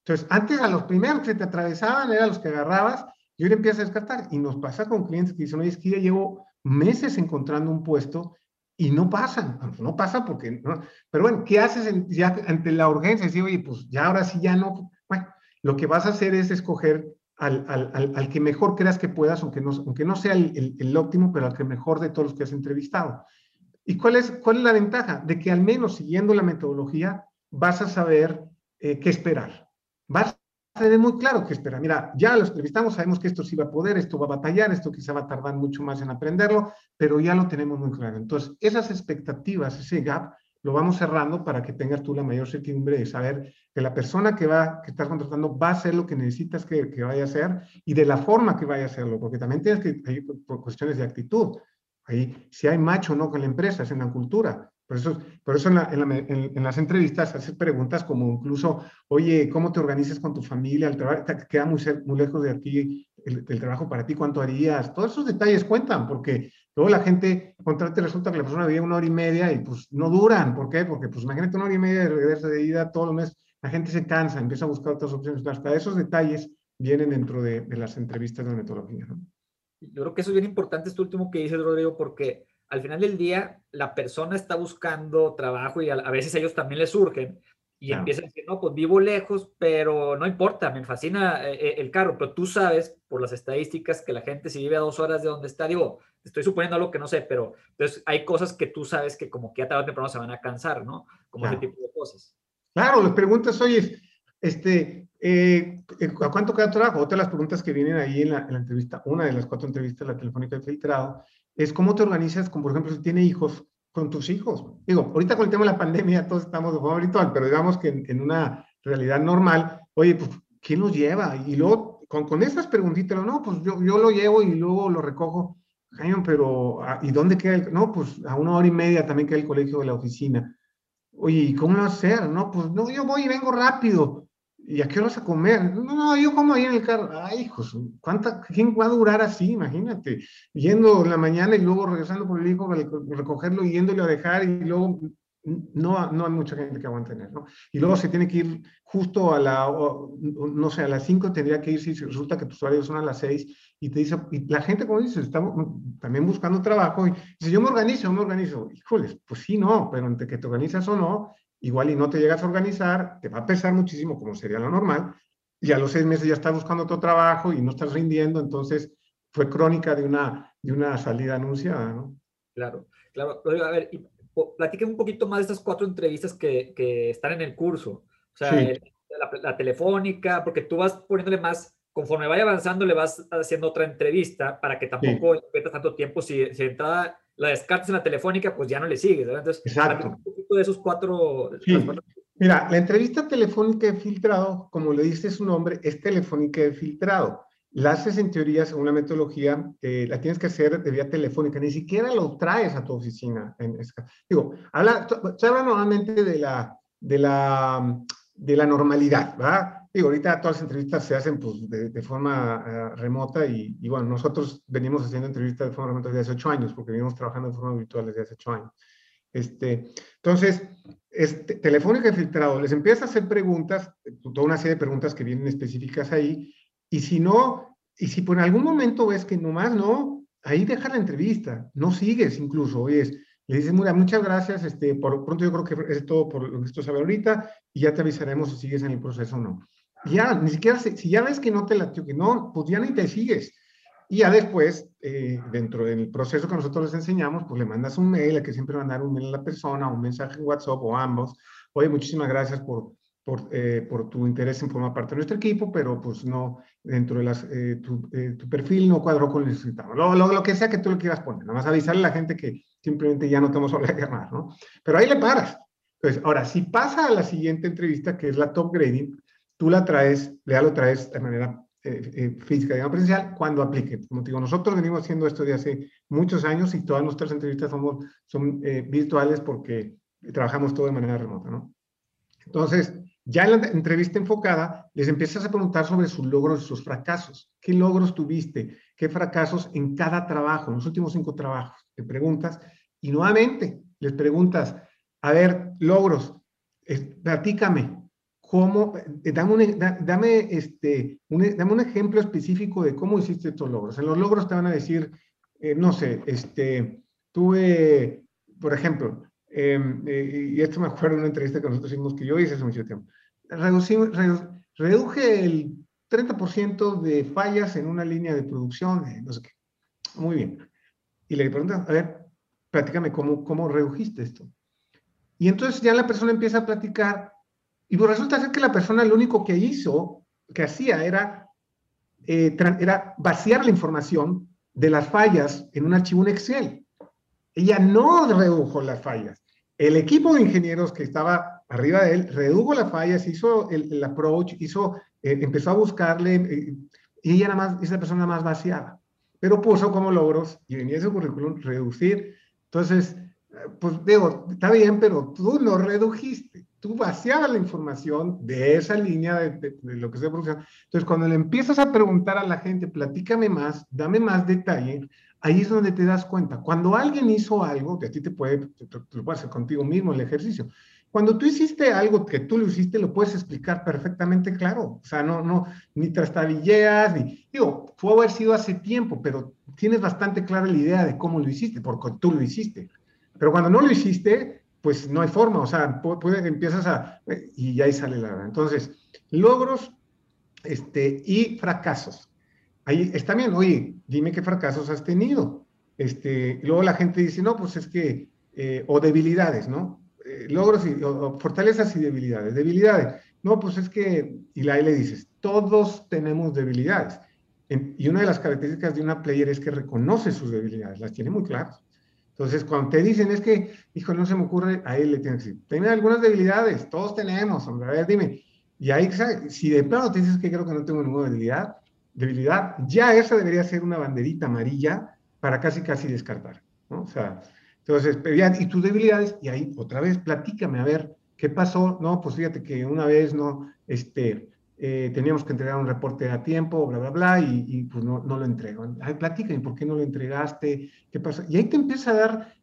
Entonces, antes a los primeros que te atravesaban eran los que agarrabas y ahora empieza a descartar. Y nos pasa con clientes que dicen, oye, es que ya llevo meses encontrando un puesto y no pasan. No pasa porque, pero bueno, ¿qué haces ya ante la urgencia? Decir, oye, pues ya ahora sí ya no. Bueno, lo que vas a hacer es escoger al, al, al, al que mejor creas que puedas, aunque no, aunque no sea el, el, el, óptimo, pero al que mejor de todos los que has entrevistado. ¿Y cuál es, cuál es la ventaja? De que al menos siguiendo la metodología vas a saber eh, qué esperar. Vas tener muy claro que espera. Mira, ya lo entrevistamos, sabemos que esto sí va a poder, esto va a batallar, esto quizá va a tardar mucho más en aprenderlo, pero ya lo tenemos muy claro. Entonces, esas expectativas, ese gap, lo vamos cerrando para que tengas tú la mayor certidumbre de saber que la persona que va, que estás contratando va a hacer lo que necesitas que, que vaya a hacer y de la forma que vaya a hacerlo, porque también tienes que, hay cuestiones de actitud, ahí si hay macho o no con la empresa, es en la cultura, por eso, por eso en, la, en, la, en, en, las entrevistas haces preguntas como incluso, oye, ¿cómo te organizas con tu familia? El trabajo queda muy, muy lejos de aquí el, trabajo para ti, cuánto harías, todos esos detalles cuentan, porque luego la gente contrata resulta que la persona vive una hora y media y pues no duran, ¿por qué? Porque pues imagínate una hora y media de regreso de ida todos los meses, la gente se cansa, empieza a buscar otras opciones, hasta esos detalles vienen dentro de, de las entrevistas de metodología, ¿no? Yo creo que eso es bien importante, esto último que dices, Rodrigo, porque al final del día la persona está buscando trabajo y a, veces ellos también les surgen y empiezan a decir, no, pues vivo lejos, pero no importa, me fascina eh, eh, el carro, pero tú sabes por las estadísticas que la gente si vive a dos horas de donde está, digo, estoy suponiendo algo que no sé, pero entonces hay cosas que tú sabes que como que a tarde o temprano se van a cansar, ¿no? Como ese tipo de cosas. Claro, les preguntas, oye, este, eh, ¿a cuánto queda trabajo? Otra de las preguntas que vienen ahí en la, en la entrevista, una de las cuatro entrevistas, la telefónica de filtrado, es cómo te organizas, con, por ejemplo, si tiene hijos, con tus hijos. Digo, ahorita con el tema de la pandemia todos estamos de forma virtual, pero digamos que en, una realidad normal, oye, pues, ¿quién los lleva? Y luego, con, con esas preguntitas, no, pues yo, yo lo llevo y luego lo recojo. pero ah, ¿y dónde queda el? No, pues a una hora y media también queda el colegio de la oficina. Oye, ¿y cómo lo vas a hacer? No, pues no, yo voy y vengo rápido. ¿Y a qué vas a comer? No, no, yo como ahí en el carro. Ay, hijos, ¿cuánta, ¿quién va a durar así? Imagínate, yendo en la mañana y luego regresando por el hijo para recogerlo yéndolo a dejar y luego no, no hay mucha gente que aguante tener, ¿no? Y luego se tiene que ir justo a la, no sé, a las 5 tendría que ir si resulta que tus horarios son a las 6 y te dice, y la gente, como dices, estamos también buscando trabajo y dice, yo me organizo, yo me organizo. Híjoles, pues sí, no, pero entre que te organizas o no, igual y no te llegas a organizar, te va a pesar muchísimo como sería lo normal, y a los seis meses ya estás buscando otro trabajo y no estás rindiendo, entonces fue crónica de una, de una salida anunciada, ¿no? Claro, claro. A ver, y, un poquito más de estas cuatro entrevistas que, que están en el curso. O sea, la, telefónica, porque tú vas poniéndole más, conforme vaya avanzando, le vas haciendo otra entrevista para que tampoco sí. tanto tiempo. Si, si entrada la descartes en la telefónica, pues ya no le sigues. Entonces, Exacto de esos cuatro, Mira, la entrevista telefónica de filtrado, como le dice su nombre, es telefónica de filtrado. La haces en teoría según la metodología, eh, la tienes que hacer de vía telefónica, ni siquiera lo traes a tu oficina. En Digo, habla, se habla normalmente de la, de la, de la normalidad, ¿verdad? Digo, ahorita todas las entrevistas se hacen pues, de, forma eh, remota y, y, bueno, nosotros venimos haciendo entrevistas de forma remota desde hace ocho años, porque venimos trabajando de forma virtual desde hace ocho años. Este, entonces, este, Telefónica Filtrado les empieza a hacer preguntas, toda una serie de preguntas que vienen específicas ahí, y si no, y si por algún momento ves que nomás no, ahí deja la entrevista, no sigues incluso, oyes, le dices, mira, muchas gracias, este, por pronto yo creo que es todo por lo que esto sabe ahorita, y ya te avisaremos si sigues en el proceso o no. Ya, ni siquiera, si ya ves que no te latió, que no, pues ya ni te sigues. Y ya después, eh, dentro del proceso que nosotros les enseñamos, pues le mandas un mail, hay que siempre mandar un mail a la persona, un mensaje en WhatsApp o ambos. Oye, muchísimas gracias por, por, eh, por tu interés en formar parte de nuestro equipo, pero pues no, dentro de las, eh, tu, tu, perfil no cuadró con lo necesitamos. Lo, lo, lo, que sea que tú le quieras poner, nada más avisarle a la gente que simplemente ya no te vamos a llamar, ¿no? Pero ahí le paras. Entonces, ahora, si pasa a la siguiente entrevista, que es la top grading, tú la traes, ya lo traes de manera eh, eh, física, digamos, presencial, cuando aplique. Como digo, nosotros venimos haciendo esto de hace muchos años y todas nuestras entrevistas somos, son eh, virtuales porque trabajamos todo de manera remota, ¿no? Entonces, ya en la entrevista enfocada, les empiezas a preguntar sobre sus logros y sus fracasos. ¿Qué logros tuviste? ¿Qué fracasos en cada trabajo, en los últimos cinco trabajos? Te preguntas y nuevamente les preguntas, a ver, logros, platícame, cómo, eh, dame, un, dame, este, un, dame un ejemplo específico de cómo hiciste estos logros. En los logros te van a decir, eh, no sé, este, tuve, por ejemplo, em, eh, y esto me acuerdo de una entrevista que nosotros hicimos que yo hice hace mucho tiempo, Reducí, reduje el 30% de fallas en una línea de producción, no sé qué. Muy bien. Y le preguntan, a ver, platícame cómo, cómo redujiste esto. Y entonces ya la persona empieza a platicar y pues resulta ser que la persona lo único que hizo, que hacía, era, eh, era vaciar la información de las fallas en un archivo en Excel. Ella no redujo las fallas. El equipo de ingenieros que estaba arriba de él redujo las fallas, hizo el, approach, hizo, eh, empezó a buscarle, eh, y ella nada más, esa persona nada más vaciada. Pero puso como logros, y venía ese currículum, reducir. Entonces, pues digo, está bien, pero tú no redujiste. Tú vaciabas la información de esa línea de, lo que se producción. Entonces, cuando le empiezas a preguntar a la gente, platícame más, dame más detalle, ahí es donde te das cuenta. Cuando alguien hizo algo, que a ti te puede, te, lo puede hacer contigo mismo el ejercicio. Cuando tú hiciste algo que tú lo hiciste, lo puedes explicar perfectamente claro. O sea, no, no, ni trastabilleas, ni, digo, fue haber sido hace tiempo, pero tienes bastante clara la idea de cómo lo hiciste, porque tú lo hiciste. Pero cuando no lo hiciste, pues no hay forma, o sea, empiezas a, y ahí sale la verdad. Entonces, logros este, y fracasos. Ahí está bien, oye, dime qué fracasos has tenido. Este, luego la gente dice, no, pues es que, eh, o debilidades, ¿no? Eh, logros y fortalezas y debilidades. Debilidades, no, pues es que, y ahí le dices, todos tenemos debilidades. y una de las características de una player es que reconoce sus debilidades, las tiene muy claras. Entonces, cuando te dicen es que, hijo, no se me ocurre, a él le tienes que decir, tiene algunas debilidades, todos tenemos, hombre, a ver, dime. Y ahí, si de plano te dices que creo que no tengo ninguna debilidad, debilidad, ya esa debería ser una banderita amarilla para casi, casi descartar. O sea, entonces, y tus debilidades, y ahí otra vez, platícame, a ver, ¿qué pasó? No, pues fíjate que una vez, no, este, eh, teníamos que entregar un reporte a tiempo, bla, bla, bla, y, pues no, no lo entrego. Ay, platícame, ¿por qué no lo entregaste? ¿Qué pasa? Y ahí te empieza a dar,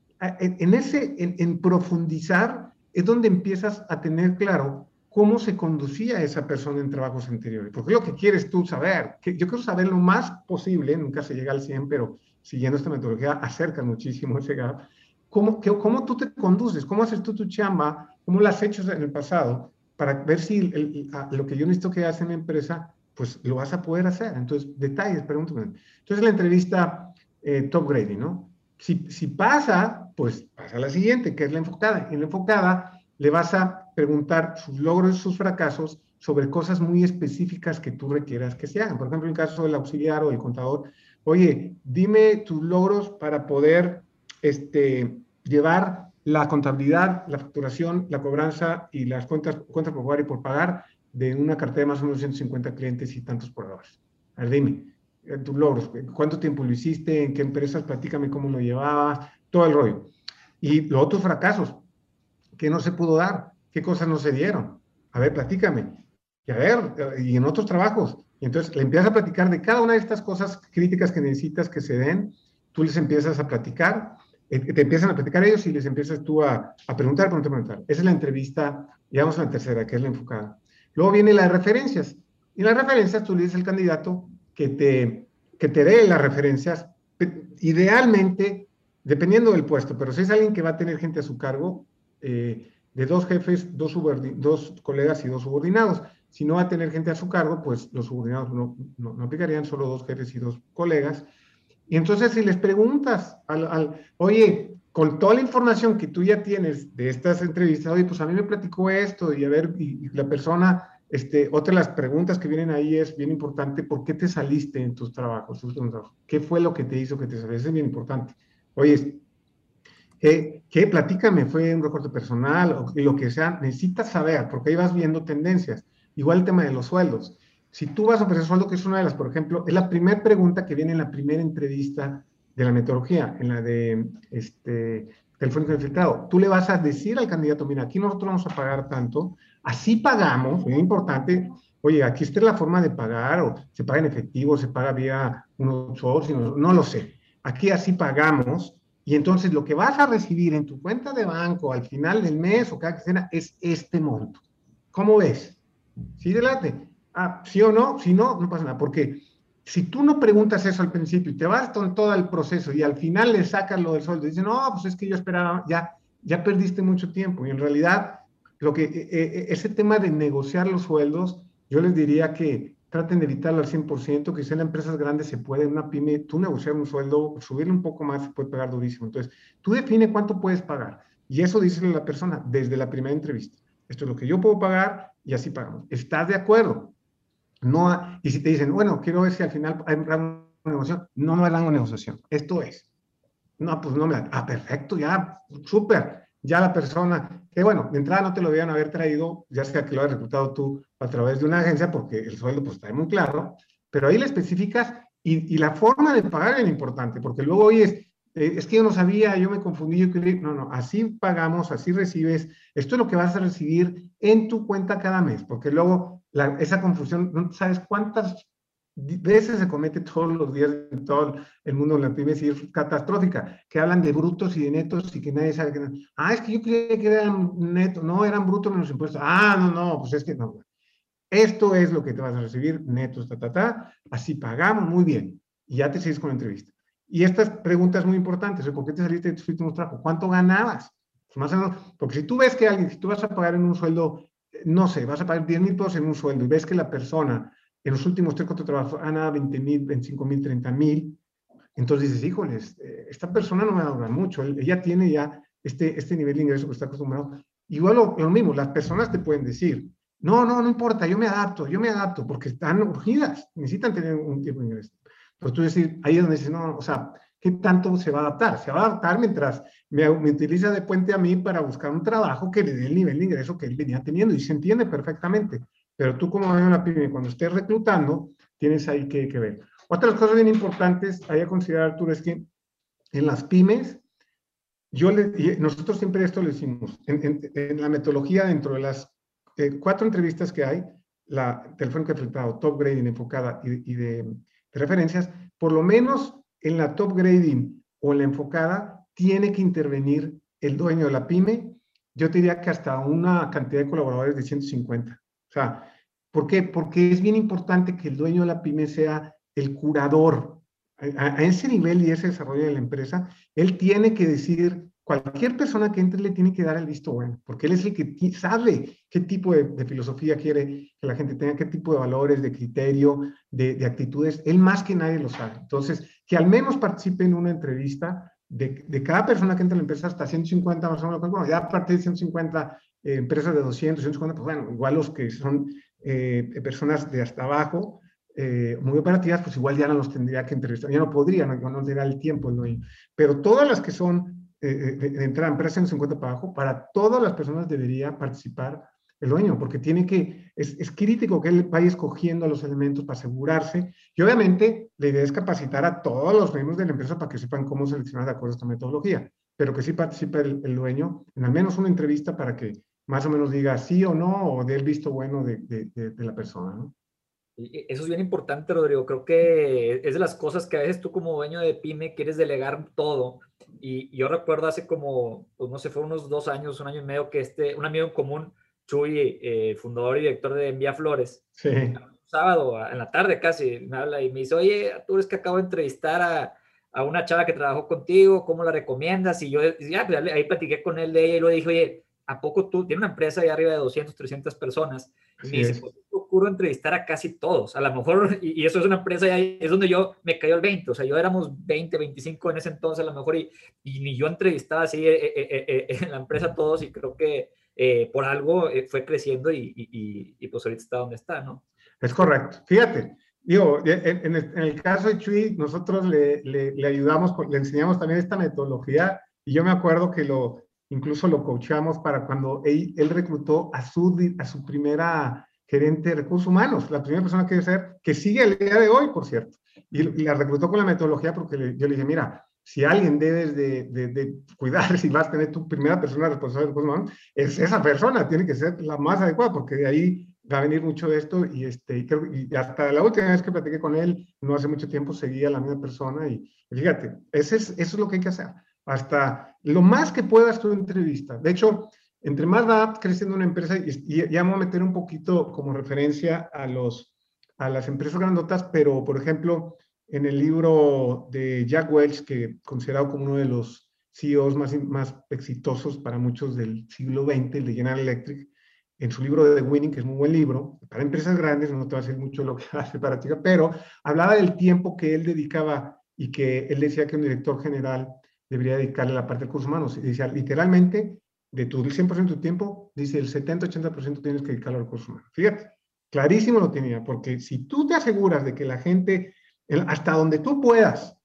en, ese, en, profundizar, es donde empiezas a tener claro cómo se conducía esa persona en trabajos anteriores. Porque lo que quieres tú saber, que yo quiero saber lo más posible, nunca se llega al 100, pero siguiendo esta metodología acerca muchísimo ese gap, cómo, cómo tú te conduces, cómo haces tú tu chamba, cómo lo has hecho en el pasado, para ver si lo que yo necesito que hace mi empresa, pues lo vas a poder hacer. Entonces, detalles, pregúntame. Entonces, la entrevista eh, top grading, ¿no? Si, pasa, pues pasa la siguiente, que es la enfocada. En la enfocada le vas a preguntar sus logros sus fracasos sobre cosas muy específicas que tú requieras que se hagan. Por ejemplo, en el caso del auxiliar o del contador, oye, dime tus logros para poder este, llevar la contabilidad, la facturación, la cobranza y las cuentas, cuentas por pagar y por pagar de una cartera de más o menos 150 clientes y tantos proveedores. A ver, dime, eh, tus logros, cuánto tiempo lo hiciste, en qué empresas, platícame cómo lo llevabas, todo el rollo. Y los otros fracasos, ¿qué no se pudo dar? ¿Qué cosas no se dieron? A ver, platícame. Y a ver, eh, y en otros trabajos. Entonces le empiezas a platicar de cada una de estas cosas críticas que necesitas que se den, tú les empiezas a platicar eh, te empiezan a platicar ellos y les empiezas tú a, a preguntar, preguntar, preguntar. Esa es la entrevista, digamos la tercera, que es la enfocada. Luego viene las referencias. Y en las referencias tú le dices al candidato que te, que te dé las referencias, idealmente, dependiendo del puesto, pero si es alguien que va a tener gente a su cargo, eh, de dos jefes, dos, dos colegas y dos subordinados. Si no va a tener gente a su cargo, pues los subordinados no, no, no aplicarían solo dos jefes y dos colegas. Y entonces si les preguntas al, oye, con toda la información que tú ya tienes de estas entrevistas, oye, pues a mí me platicó esto y a ver, y, la persona, este, otra de las preguntas que vienen ahí es bien importante, ¿por qué te saliste en tus trabajos? ¿Qué fue lo que te hizo que te saliste? Es bien importante. Oye, ¿qué, qué platícame? ¿Fue un recorte personal o lo que sea? Necesitas saber, porque ahí vas viendo tendencias. Igual el tema de los sueldos. Si tú vas a ofrecer sueldo, que es una de las, por ejemplo, es la primera pregunta que viene en la primera entrevista de la metodología, en la de este, telefónico infiltrado. Tú le vas a decir al candidato, mira, aquí nosotros vamos a pagar tanto, así pagamos, muy importante, oye, aquí está la forma de pagar, o se paga en efectivo, se paga vía unos outsourcing, no lo sé. Aquí así pagamos, y entonces lo que vas a recibir en tu cuenta de banco al final del mes o cada quincena es este monto. ¿Cómo ves? ¿Sí, delante? Ah, sí o no, si no, no pasa nada, porque si tú no preguntas eso al principio y te vas con todo el proceso y al final le sacas lo del sueldo y dices, no, pues es que yo esperaba, ya, ya perdiste mucho tiempo. Y en realidad, lo que, e, e, e, ese tema de negociar los sueldos, yo les diría que traten de evitarlo al 100%, que si en empresas grandes se puede, una pyme, tú negociar un sueldo, subirle un poco más, se puede pagar durísimo. Entonces, tú define cuánto puedes pagar. Y eso dice la persona desde la primera entrevista. Esto es lo que yo puedo pagar y así pagamos. ¿Estás de acuerdo? No, y si te dicen, bueno, quiero ver si al final hay una negociación, no, no hay rango de negociación. Esto es. No, pues no me la. Ah, perfecto, ya, súper. Ya la persona, que bueno, de entrada no te lo debían haber traído, ya sea que lo hayas reclutado tú a través de una agencia, porque el sueldo pues está muy claro, pero ahí le especificas y, y la forma de pagar es importante, porque luego hoy es, eh, es que yo no sabía, yo me confundí, yo quería, no, no, así pagamos, así recibes, esto es lo que vas a recibir en tu cuenta cada mes, porque luego esa confusión, no sabes cuántas veces se comete todos los días en todo el mundo la pymes y es catastrófica, que hablan de brutos y de netos y que nadie sabe que... Ah, es que yo creía que eran netos, no, eran brutos menos impuestos. Ah, no, no, pues es que no. Esto es lo que te vas a recibir, netos, ta, ta, ta, así pagamos, muy bien. Y ya te sigues con la entrevista. Y estas preguntas muy importantes, ¿por qué te saliste de tu trabajo? ¿Cuánto ganabas? Más o menos, porque si tú ves que alguien, si tú vas a pagar en un sueldo, no sé, vas a pagar 10 mil pesos en un sueldo y ves que la persona en los últimos tres, cuatro trabajos ha ganado 20 mil, 25 mil, 30 mil. Entonces dices, híjoles, eh, esta persona no me va a durar mucho. Ella tiene ya este, este nivel de ingreso que está acostumbrado. Igual lo, lo, mismo, las personas te pueden decir, no, no, no importa, yo me adapto, yo me adapto, porque están urgidas, necesitan tener un tipo de ingreso. Pero tú decir, ahí es donde dices, no, o sea, ¿qué tanto se va a adaptar? Se va a adaptar mientras me, me utiliza de puente a mí para buscar un trabajo que le dé el nivel de ingreso que él venía teniendo y se entiende perfectamente. Pero tú como dueño de la pyme, cuando estés reclutando, tienes ahí que, que ver. Otras cosas bien importantes hay a considerar, Arturo, es que en las pymes, yo nosotros siempre esto lo decimos, en, la metodología dentro de las eh, cuatro entrevistas que hay, la telefónica filtrado, top grading enfocada y, y de, referencias, por lo menos en la top grading o en la enfocada, tiene que intervenir el dueño de la pyme. Yo te diría que hasta una cantidad de colaboradores de 150 sea, ¿por qué? Porque es bien importante que el dueño de la pyme sea el curador. A, ese nivel y ese desarrollo de la empresa, él tiene que decir, cualquier persona que entre le tiene que dar el visto bueno, porque él es el que sabe qué tipo de, filosofía quiere que la gente tenga, qué tipo de valores, de criterio, de, de, actitudes. Él más que nadie lo sabe. Entonces, que al menos participe en una entrevista de, cada persona que entra a la empresa hasta 150 más o menos, bueno, ya a partir de 150 eh, empresas de 200, 150, pues bueno, igual los que son eh, personas de hasta abajo, eh, muy operativas, pues igual ya no los tendría que entrevistar, ya no podría, no, no tendría el tiempo el dueño. Pero todas las que son de, de entrar a empresas en 50 para abajo, para todas las personas debería participar el dueño, porque tiene que, es, es, crítico que él vaya escogiendo los elementos para asegurarse. Y obviamente la idea es capacitar a todos los miembros de la empresa para que sepan cómo seleccionar de acuerdo a esta metodología, pero que sí participe el, el dueño en al menos una entrevista para que más o menos diga sí o no o dé el visto bueno de, de, de, la persona, ¿no? Eso es bien importante, Rodrigo. Creo que es de las cosas que a veces tú como dueño de pyme quieres delegar todo. Y, yo recuerdo hace como, pues no sé, fue unos dos años, un año y medio, que este, un amigo en común, Chuy, eh, fundador y director de Envía Flores, sí. sábado en la tarde casi, me habla y me dice, oye, tú eres que acabo de entrevistar a, a una chava que trabajó contigo, ¿cómo la recomiendas? Y yo, ya, pues, ahí platiqué con él de ella y le dije, oye, ¿a poco tú, tiene una empresa de arriba de 200, 300 personas? Y me dice, pues ocurre entrevistar a casi todos. A lo mejor, y, eso es una empresa, y es donde yo me cayó el 20. O sea, yo éramos 20, 25 en ese entonces, a lo mejor, y, y ni yo entrevistaba así eh, eh, eh, en la empresa todos, y creo que por algo fue creciendo y, y, pues ahorita está donde está, ¿no? Es correcto. Fíjate, digo, en, el, caso de Chuy, nosotros le, ayudamos, le enseñamos también esta metodología, y yo me acuerdo que lo incluso lo coachamos para cuando él, reclutó a su, primera gerente de recursos humanos, la primera persona que debe ser, que sigue el día de hoy, por cierto. Y, y la reclutó con la metodología porque yo le dije, mira, si alguien debes de, de, de, cuidar, si vas a tener tu primera persona responsable de recursos humanos, es esa persona, tiene que ser la más adecuada, porque de ahí va a venir mucho de esto y, este, y, creo, y hasta la última vez que platiqué con él, no hace mucho tiempo, seguía la misma persona y, fíjate, ese es, eso es lo que hay que hacer hasta lo más que puedas tu entrevista. De hecho, entre más va creciendo una empresa, y, ya vamos a meter un poquito como referencia a, los, a las empresas grandotas, pero por ejemplo, en el libro de Jack Welch, que considerado como uno de los CEOs más, más exitosos para muchos del siglo XX, el de General Electric, en su libro de The Winning, que es muy buen libro, para empresas grandes, no te va a decir mucho lo que hace para ti, pero hablaba del tiempo que él dedicaba y que él decía que un director general debería dedicarle la parte de recursos humanos. Y dice, literalmente, de tu 100% de tu tiempo, dice el 70-80% tienes que dedicarlo a recursos humanos. Fíjate, clarísimo lo tenía, porque si tú te aseguras de que la gente, hasta donde tú puedas,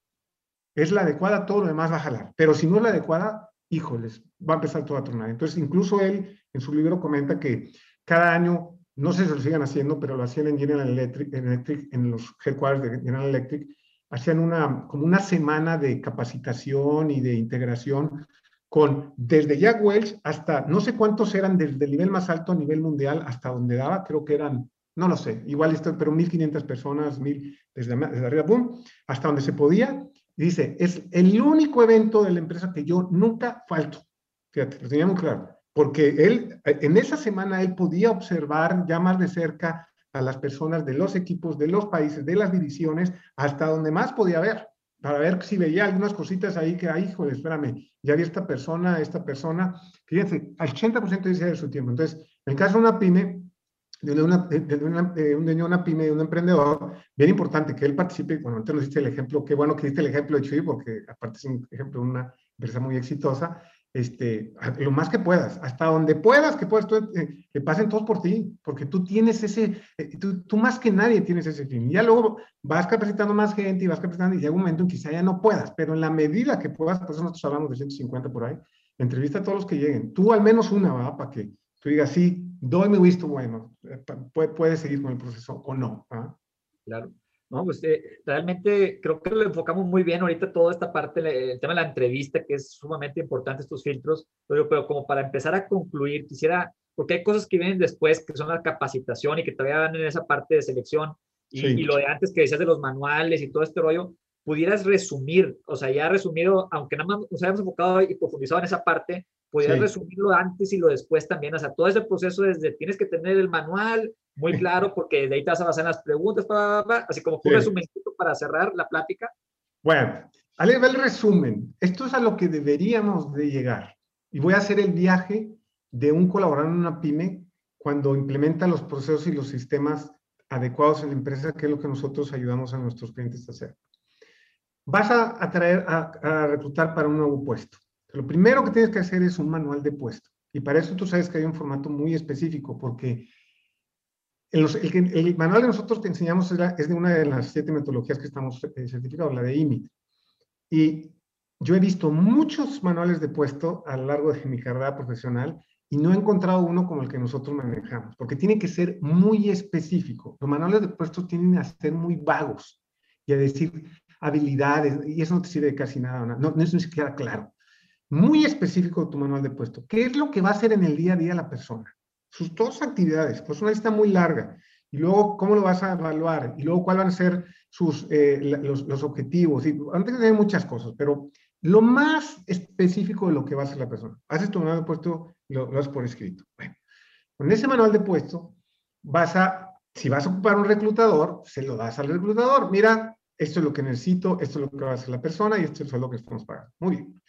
es la adecuada, todo lo demás va a jalar. Pero si no es la adecuada, híjoles, va a empezar todo a tronar. Entonces, incluso él en su libro comenta que cada año, no sé si lo sigan haciendo, pero lo hacían en General Electric, en, Electric, en los headquarters de General Electric, hacían una, como una semana de capacitación y de integración con desde Jack Welch hasta, no sé cuántos eran desde el nivel más alto a nivel mundial hasta donde daba, creo que eran, no lo sé, igual esto, pero 1.500 personas, 1.000 desde, desde arriba, boom, hasta donde se podía. Y dice, es el único evento de la empresa que yo nunca falto. Fíjate, lo tenía muy claro. Porque él, en esa semana, él podía observar ya más de cerca a las personas de los equipos, de los países, de las divisiones, hasta donde más podía ver, para ver si veía algunas cositas ahí que, ay, joder, espérame, ya vi esta persona, esta persona, fíjense, al 80% dice de su tiempo. Entonces, en el caso de una pyme, de una, de una, de una, una pyme, de un emprendedor, bien importante que él participe, bueno, antes nos diste el ejemplo, qué bueno que diste el ejemplo de Chuy, porque aparte es un ejemplo de una empresa muy exitosa, este, lo más que puedas, hasta donde puedas que puedas, eh, que pasen todos por ti, porque tú tienes ese, eh, tú, tú, más que nadie tienes ese fin. Ya luego vas capacitando más gente y vas capacitando y llega un momento en que quizá ya no puedas, pero en la medida que puedas, por eso nosotros hablamos de 150 por ahí, entrevista a todos los que lleguen, tú al menos una, ¿va? Para que tú digas, sí, doy mi visto bueno, eh, puedes seguir con el proceso o no. ¿va? Claro. No, pues eh, realmente creo que lo enfocamos muy bien ahorita toda esta parte, el tema de la entrevista, que es sumamente importante estos filtros, pero, pero como para empezar a concluir, quisiera, porque hay cosas que vienen después, que son la capacitación y que todavía van en esa parte de selección, y, sí. y lo de antes que decías de los manuales y todo este rollo, pudieras resumir, o sea, ya resumido, aunque nada más nos hayamos enfocado y profundizado en esa parte, pudieras sí. resumirlo antes y lo después también, o sea, todo ese proceso desde tienes que tener el manual, muy claro porque de ahí te vas a basar en las preguntas, pa, pa, pa, así como un sí. resumen para cerrar la plática. Bueno, al el resumen, esto es a lo que deberíamos de llegar. Y voy a hacer el viaje de un colaborador en una pyme cuando implementa los procesos y los sistemas adecuados en la empresa, que es lo que nosotros ayudamos a nuestros clientes a hacer. Vas a atraer, a, a reclutar para un nuevo puesto. Lo primero que tienes que hacer es un manual de puesto. Y para eso tú sabes que hay un formato muy específico, porque el, el, el, manual que nosotros te enseñamos es, la, es, de una de las siete metodologías que estamos eh, certificados, la de IMIT. Y yo he visto muchos manuales de puesto a lo largo de mi carrera profesional y no he encontrado uno como el que nosotros manejamos, porque tiene que ser muy específico. Los manuales de puesto tienen a ser muy vagos y a decir habilidades, y eso no te sirve de casi nada, no, no es ni siquiera claro. Muy específico tu manual de puesto. ¿Qué es lo que va a hacer en el día a día la persona? sus dos actividades, pues una lista muy larga, y luego cómo lo vas a evaluar, y luego cuáles van a ser sus, eh, los, los, objetivos, y antes de muchas cosas, pero lo más específico de lo que va a hacer la persona. Haces tu manual de puesto, lo, lo haces por escrito. Bueno, con ese manual de puesto, vas a, si vas a ocupar un reclutador, se lo das al reclutador. Mira, esto es lo que necesito, esto es lo que va a hacer la persona y esto es lo que estamos pagando. Muy bien.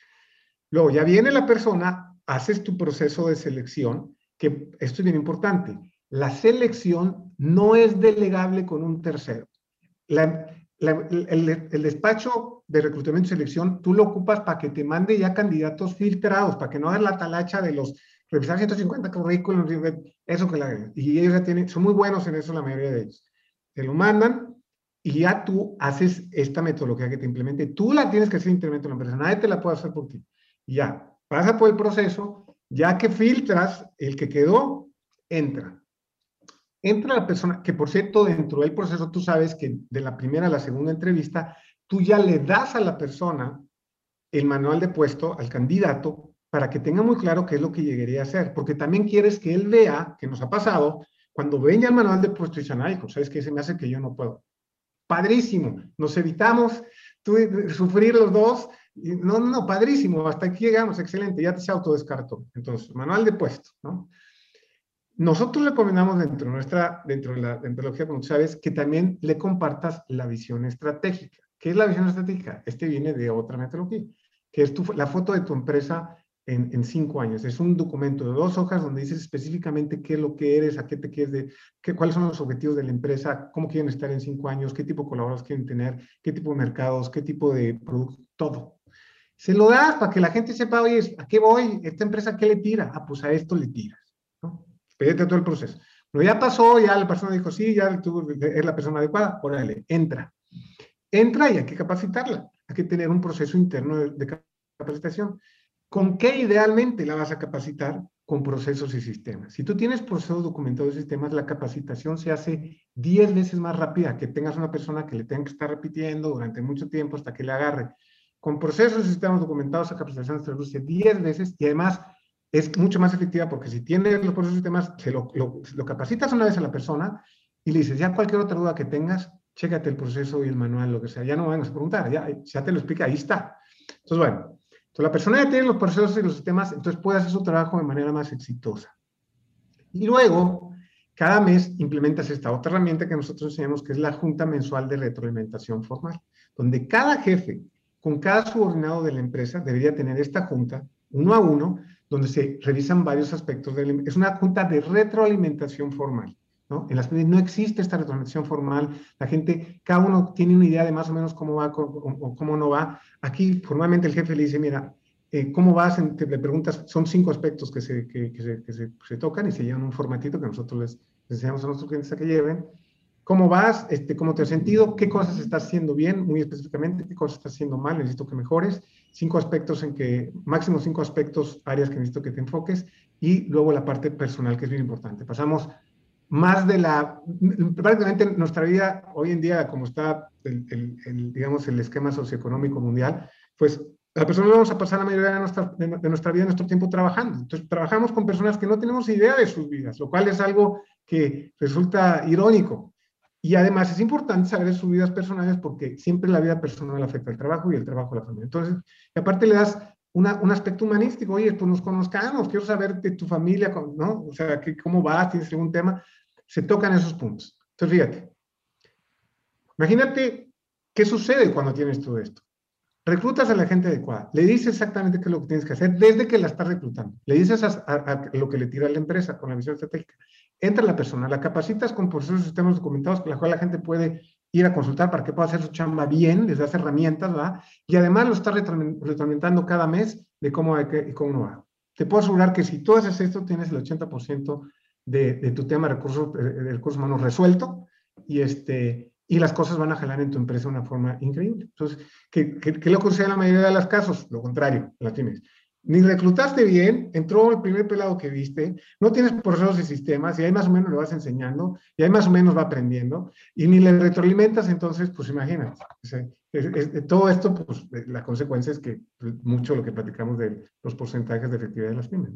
Luego ya viene la persona, haces tu proceso de selección, que esto es bien importante, la selección no es delegable con un tercero. El, despacho de reclutamiento y selección, tú lo ocupas para que te mande ya candidatos filtrados, para que no hagas la talacha de los revisar 150 currículums, eso que la, y ellos ya tienen, son muy buenos en eso la mayoría de ellos. Te lo mandan y ya tú haces esta metodología que te implemente. Tú la tienes que hacer internamente en la empresa, nadie te la puede hacer por ti. Ya, pasa por el proceso, ya que filtras, el que quedó, entra. Entra la persona, que por cierto, dentro del proceso tú sabes que de la primera a la segunda entrevista, tú ya le das a la persona el manual de puesto, al candidato, para que tenga muy claro qué es lo que llegaría a hacer, porque también quieres que él vea, que nos ha pasado, cuando ven el manual de puesto y dicen, ay, pues, ¿sabes qué? Se me hace que yo no puedo. Padrísimo, nos evitamos tú, sufrir los dos no, no, no, padrísimo, hasta aquí llegamos, excelente, ya se autodescartó. Entonces, manual de puesto, ¿no? Nosotros recomendamos dentro de nuestra, dentro de la metodología, como tú sabes, que también le compartas la visión estratégica. ¿Qué es la visión estratégica? Este viene de otra metodología, que es tu, la foto de tu empresa en, en, cinco años. Es un documento de dos hojas donde dices específicamente qué es lo que eres, a qué te quieres, de, qué, cuáles son los objetivos de la empresa, cómo quieren estar en cinco años, qué tipo de colaboradores quieren tener, qué tipo de mercados, qué tipo de productos, todo. Se lo das para que la gente sepa, oye, ¿a qué voy? ¿Esta empresa qué le tira? Ah, pues a esto le tiras. ¿no? Todo el proceso. Pero ya pasó, ya la persona dijo, sí, ya tú es la persona adecuada, órale, entra. Entra y hay que capacitarla. Hay que tener un proceso interno de, de capacitación. ¿Con qué idealmente la vas a capacitar? con procesos y sistemas. Si tú tienes procesos documentados y sistemas, la capacitación se hace 10 veces más rápida que tengas una persona que le tenga que estar repitiendo durante mucho tiempo hasta que le agarre. Con procesos y sistemas documentados, la capacitación se reduce 10 veces y además es mucho más efectiva porque si tienes los procesos y sistemas, se lo, lo, capacitas una vez a la persona y le dices, ya cualquier otra duda que tengas, chécate el proceso y el manual, lo que sea, ya no vengas a preguntar, ya, ya te lo explica, ahí está. Entonces, bueno, entonces, la persona ya tiene los procesos y los sistemas, entonces puede hacer su trabajo de manera más exitosa. Y luego, cada mes implementas esta otra herramienta que nosotros enseñamos, que es la Junta Mensual de Retroalimentación Formal, donde cada jefe, con cada subordinado de la empresa, debería tener esta junta, uno a uno, donde se revisan varios aspectos. De la, es una junta de retroalimentación formal. ¿no? En las no existe esta retroalimentación formal. La gente, cada uno tiene una idea de más o menos cómo va o cómo no va. Aquí formalmente el jefe le dice, mira, eh, ¿cómo vas? Le preguntas, son cinco aspectos que, se, que, se, se, tocan y se llevan un formatito que nosotros les, enseñamos a nuestros clientes a que lleven. ¿Cómo vas? Este, ¿Cómo te has sentido? ¿Qué cosas estás haciendo bien? Muy específicamente, ¿qué cosas estás haciendo mal? Necesito que mejores. Cinco aspectos en que, máximo cinco aspectos, áreas que necesito que te enfoques. Y luego la parte personal, que es bien importante. Pasamos más de la, prácticamente nuestra vida hoy en día, como está el, digamos, el esquema socioeconómico mundial, pues la persona vamos a pasar la mayoría de nuestra, de, nuestra vida, nuestro tiempo trabajando. Entonces, trabajamos con personas que no tenemos idea de sus vidas, lo cual es algo que resulta irónico. Y además es importante saber sus vidas personales porque siempre la vida personal afecta al trabajo y el trabajo a la familia. Entonces, y aparte le das una, un aspecto humanístico, oye, pues nos conozcamos, quiero saber de tu familia, ¿no? O sea, que, cómo vas, tienes algún tema se tocan esos puntos. Entonces, fíjate, imagínate qué sucede cuando tienes todo esto. Reclutas a la gente adecuada, le dices exactamente qué es lo que tienes que hacer desde que la estás reclutando, le dices a, lo que le tira la empresa con la visión estratégica. Entra la persona, la capacitas con procesos y sistemas documentados con los cuales la gente puede ir a consultar para que pueda hacer su chamba bien, les das herramientas, ¿verdad? Y además lo estás retroalimentando cada mes de cómo, y cómo no va. Te puedo asegurar que si tú haces esto, tienes el 80% de, tu tema de recursos, de recursos humanos resuelto y, este, y las cosas van a jalar en tu empresa de una forma increíble. Entonces, ¿qué, qué, qué lo que sucede en la mayoría de los casos? Lo contrario, las tienes. Ni reclutaste bien, entró el primer pelado que viste, no tienes procesos y sistemas, y ahí más o menos lo vas enseñando, y ahí más o menos va aprendiendo, y ni le retroalimentas, entonces, pues imagínate. todo esto, pues la consecuencia es que pues, mucho lo que platicamos de los porcentajes de efectividad de las pymes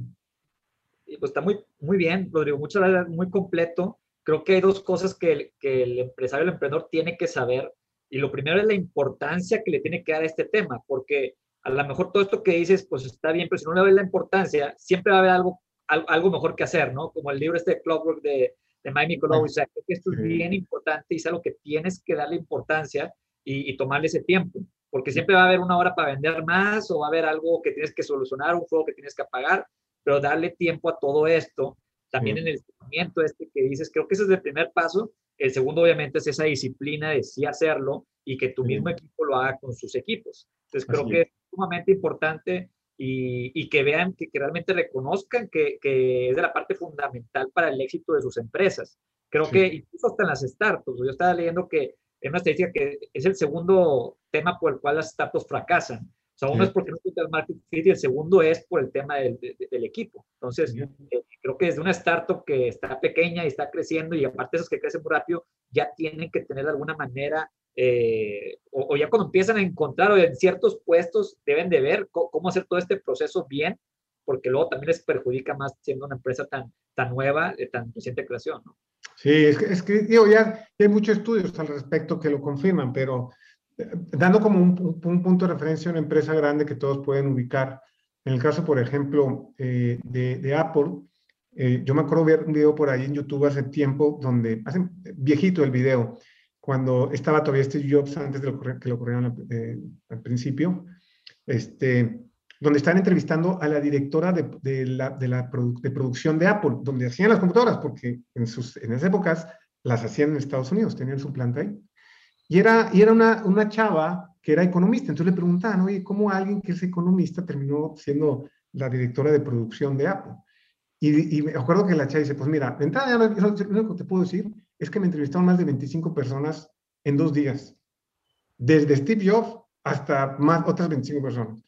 pues está muy, muy bien, Rodrigo, muchas gracias, muy completo. Creo que hay dos cosas que el, que el empresario, el emprendedor tiene que saber. Y lo primero es la importancia que le tiene que dar a este tema, porque a lo mejor todo esto que dices, pues está bien, pero si no le ves la importancia, siempre va a haber algo, algo mejor que hacer, ¿no? Como el libro este de Clockwork de, de Mike Michelowicz, creo que esto es bien importante y es algo que tienes que darle importancia y, y, tomarle ese tiempo, porque siempre va a haber una hora para vender más o va a haber algo que tienes que solucionar, un juego que tienes que apagar, pero darle tiempo a todo esto, también en el seguimiento este que dices, creo que ese es el primer paso. El segundo, obviamente, es esa disciplina de sí hacerlo y que tu mismo equipo lo haga con sus equipos. Entonces, creo que es sumamente importante y, y que vean, que, que realmente reconozcan que, que, es de la parte fundamental para el éxito de sus empresas. Creo que incluso hasta en las startups, yo estaba leyendo que en una estadística que es el segundo tema por el cual las startups fracasan. O sea, uno es porque no tiene el market fit y el segundo es por el tema del, del equipo. Entonces, eh, creo que desde una startup que está pequeña y está creciendo y aparte esos que crecen muy rápido, ya tienen que tener de alguna manera, eh, o, ya cuando empiezan a encontrar o en ciertos puestos deben de ver cómo, hacer todo este proceso bien, porque luego también les perjudica más siendo una empresa tan, tan nueva, de tan reciente creación. Sí, es que, es que digo, ya, hay muchos estudios al respecto que lo confirman, pero dando como un, punto de referencia a una empresa grande que todos pueden ubicar. En el caso, por ejemplo, eh, de, Apple, eh, yo me acuerdo ver un video por ahí en YouTube hace tiempo, donde, hace viejito el video, cuando estaba todavía Steve Jobs, antes de lo, que lo ocurriera eh, al principio, este, donde están entrevistando a la directora de, la, de, la de producción de Apple, donde hacían las computadoras, porque en, sus, en esas épocas las hacían en Estados Unidos, tenían su planta ahí. Y era, y era una, una chava que era economista. Entonces le preguntaban, oye, ¿cómo alguien que es economista terminó siendo la directora de producción de Apple? Y, y me acuerdo que la chava dice, pues mira, de entrada, lo único que te puedo decir es que me entrevistaron más de 25 personas en dos días. Desde Steve Jobs hasta más otras 25 personas.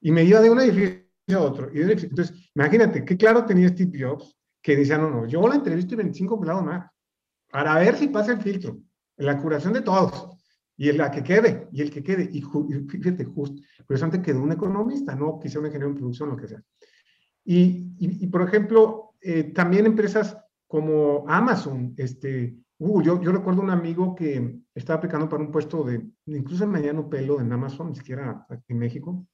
Y me iba de un edificio otro. Y entonces, imagínate, qué claro tenía Steve Jobs, que decía, no, no, yo la entrevisto y 25 empleados más, para ver si pasa el filtro, la curación de todos, y la que quede, y el que quede. Y, fíjate, justo, antes quedó un economista, no quizá un ingeniero en producción, lo que sea. Y, y, por ejemplo, eh, también empresas como Amazon, este, uh, yo, yo recuerdo un amigo que estaba aplicando para un puesto de, incluso en Mediano Pelo en Amazon, ni siquiera en México,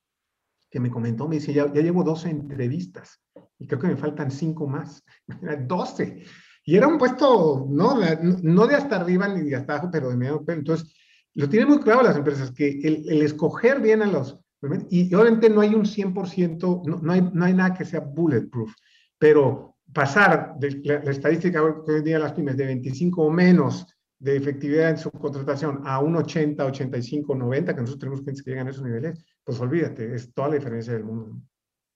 que me comentó, me dice, ya, ya llevo 12 entrevistas y creo que me faltan 5 más. 12. Y era un puesto, no, no de hasta arriba ni de hasta abajo, pero de mediano pelo. Entonces, lo tienen muy claro las empresas, que el, el escoger bien a los, y obviamente no hay un 100%, no, no, hay, no hay nada que sea bulletproof, pero pasar de la, estadística que hoy día las pymes de 25 o menos de efectividad en su contratación a un 80, 85, 90, que nosotros tenemos clientes que llegan a esos niveles, pues olvídate, es toda la diferencia del mundo.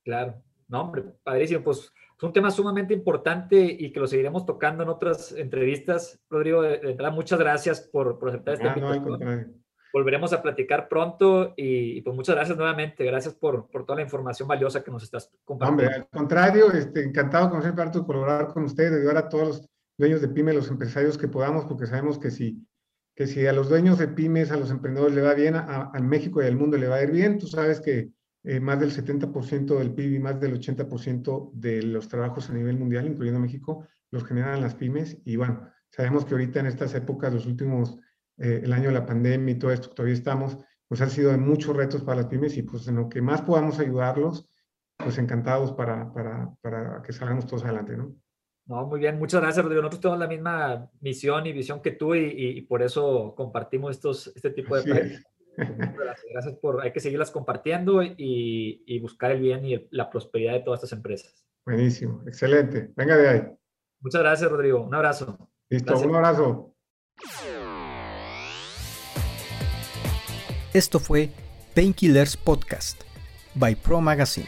Claro, no, hombre, padrísimo, pues es un tema sumamente importante y que lo seguiremos tocando en otras entrevistas. Rodrigo, de, verdad, muchas gracias por, por aceptar este ah, Volveremos a platicar pronto y, pues muchas gracias nuevamente. Gracias por, por, toda la información valiosa que nos estás compartiendo. Hombre, al contrario, este, encantado como siempre de colaborar con ustedes, de ayudar a todos los dueños de pymes, los empresarios que podamos, porque sabemos que si, que si a los dueños de pymes, a los emprendedores le va bien, a, México y al mundo le va a ir bien, tú sabes que eh, más del 70% del PIB y más del 80% de los trabajos a nivel mundial, incluyendo México, los generan las pymes. Y bueno, sabemos que ahorita en estas épocas, los últimos, eh, el año de la pandemia y todo esto, todavía estamos, pues han sido de muchos retos para las pymes y pues en lo que más podamos ayudarlos, pues encantados para, para, para que salgamos todos adelante, ¿no? No, muy bien, muchas gracias, Rodrigo. Nosotros tenemos la misma misión y visión que tú y, por eso compartimos estos, este tipo de gracias. gracias. por, hay que seguirlas compartiendo y, buscar el bien y la prosperidad de todas estas empresas. Buenísimo, excelente. Venga de ahí. Muchas gracias, Rodrigo. Un abrazo. Listo, un abrazo. Esto fue Painkillers Podcast by Pro Magazine.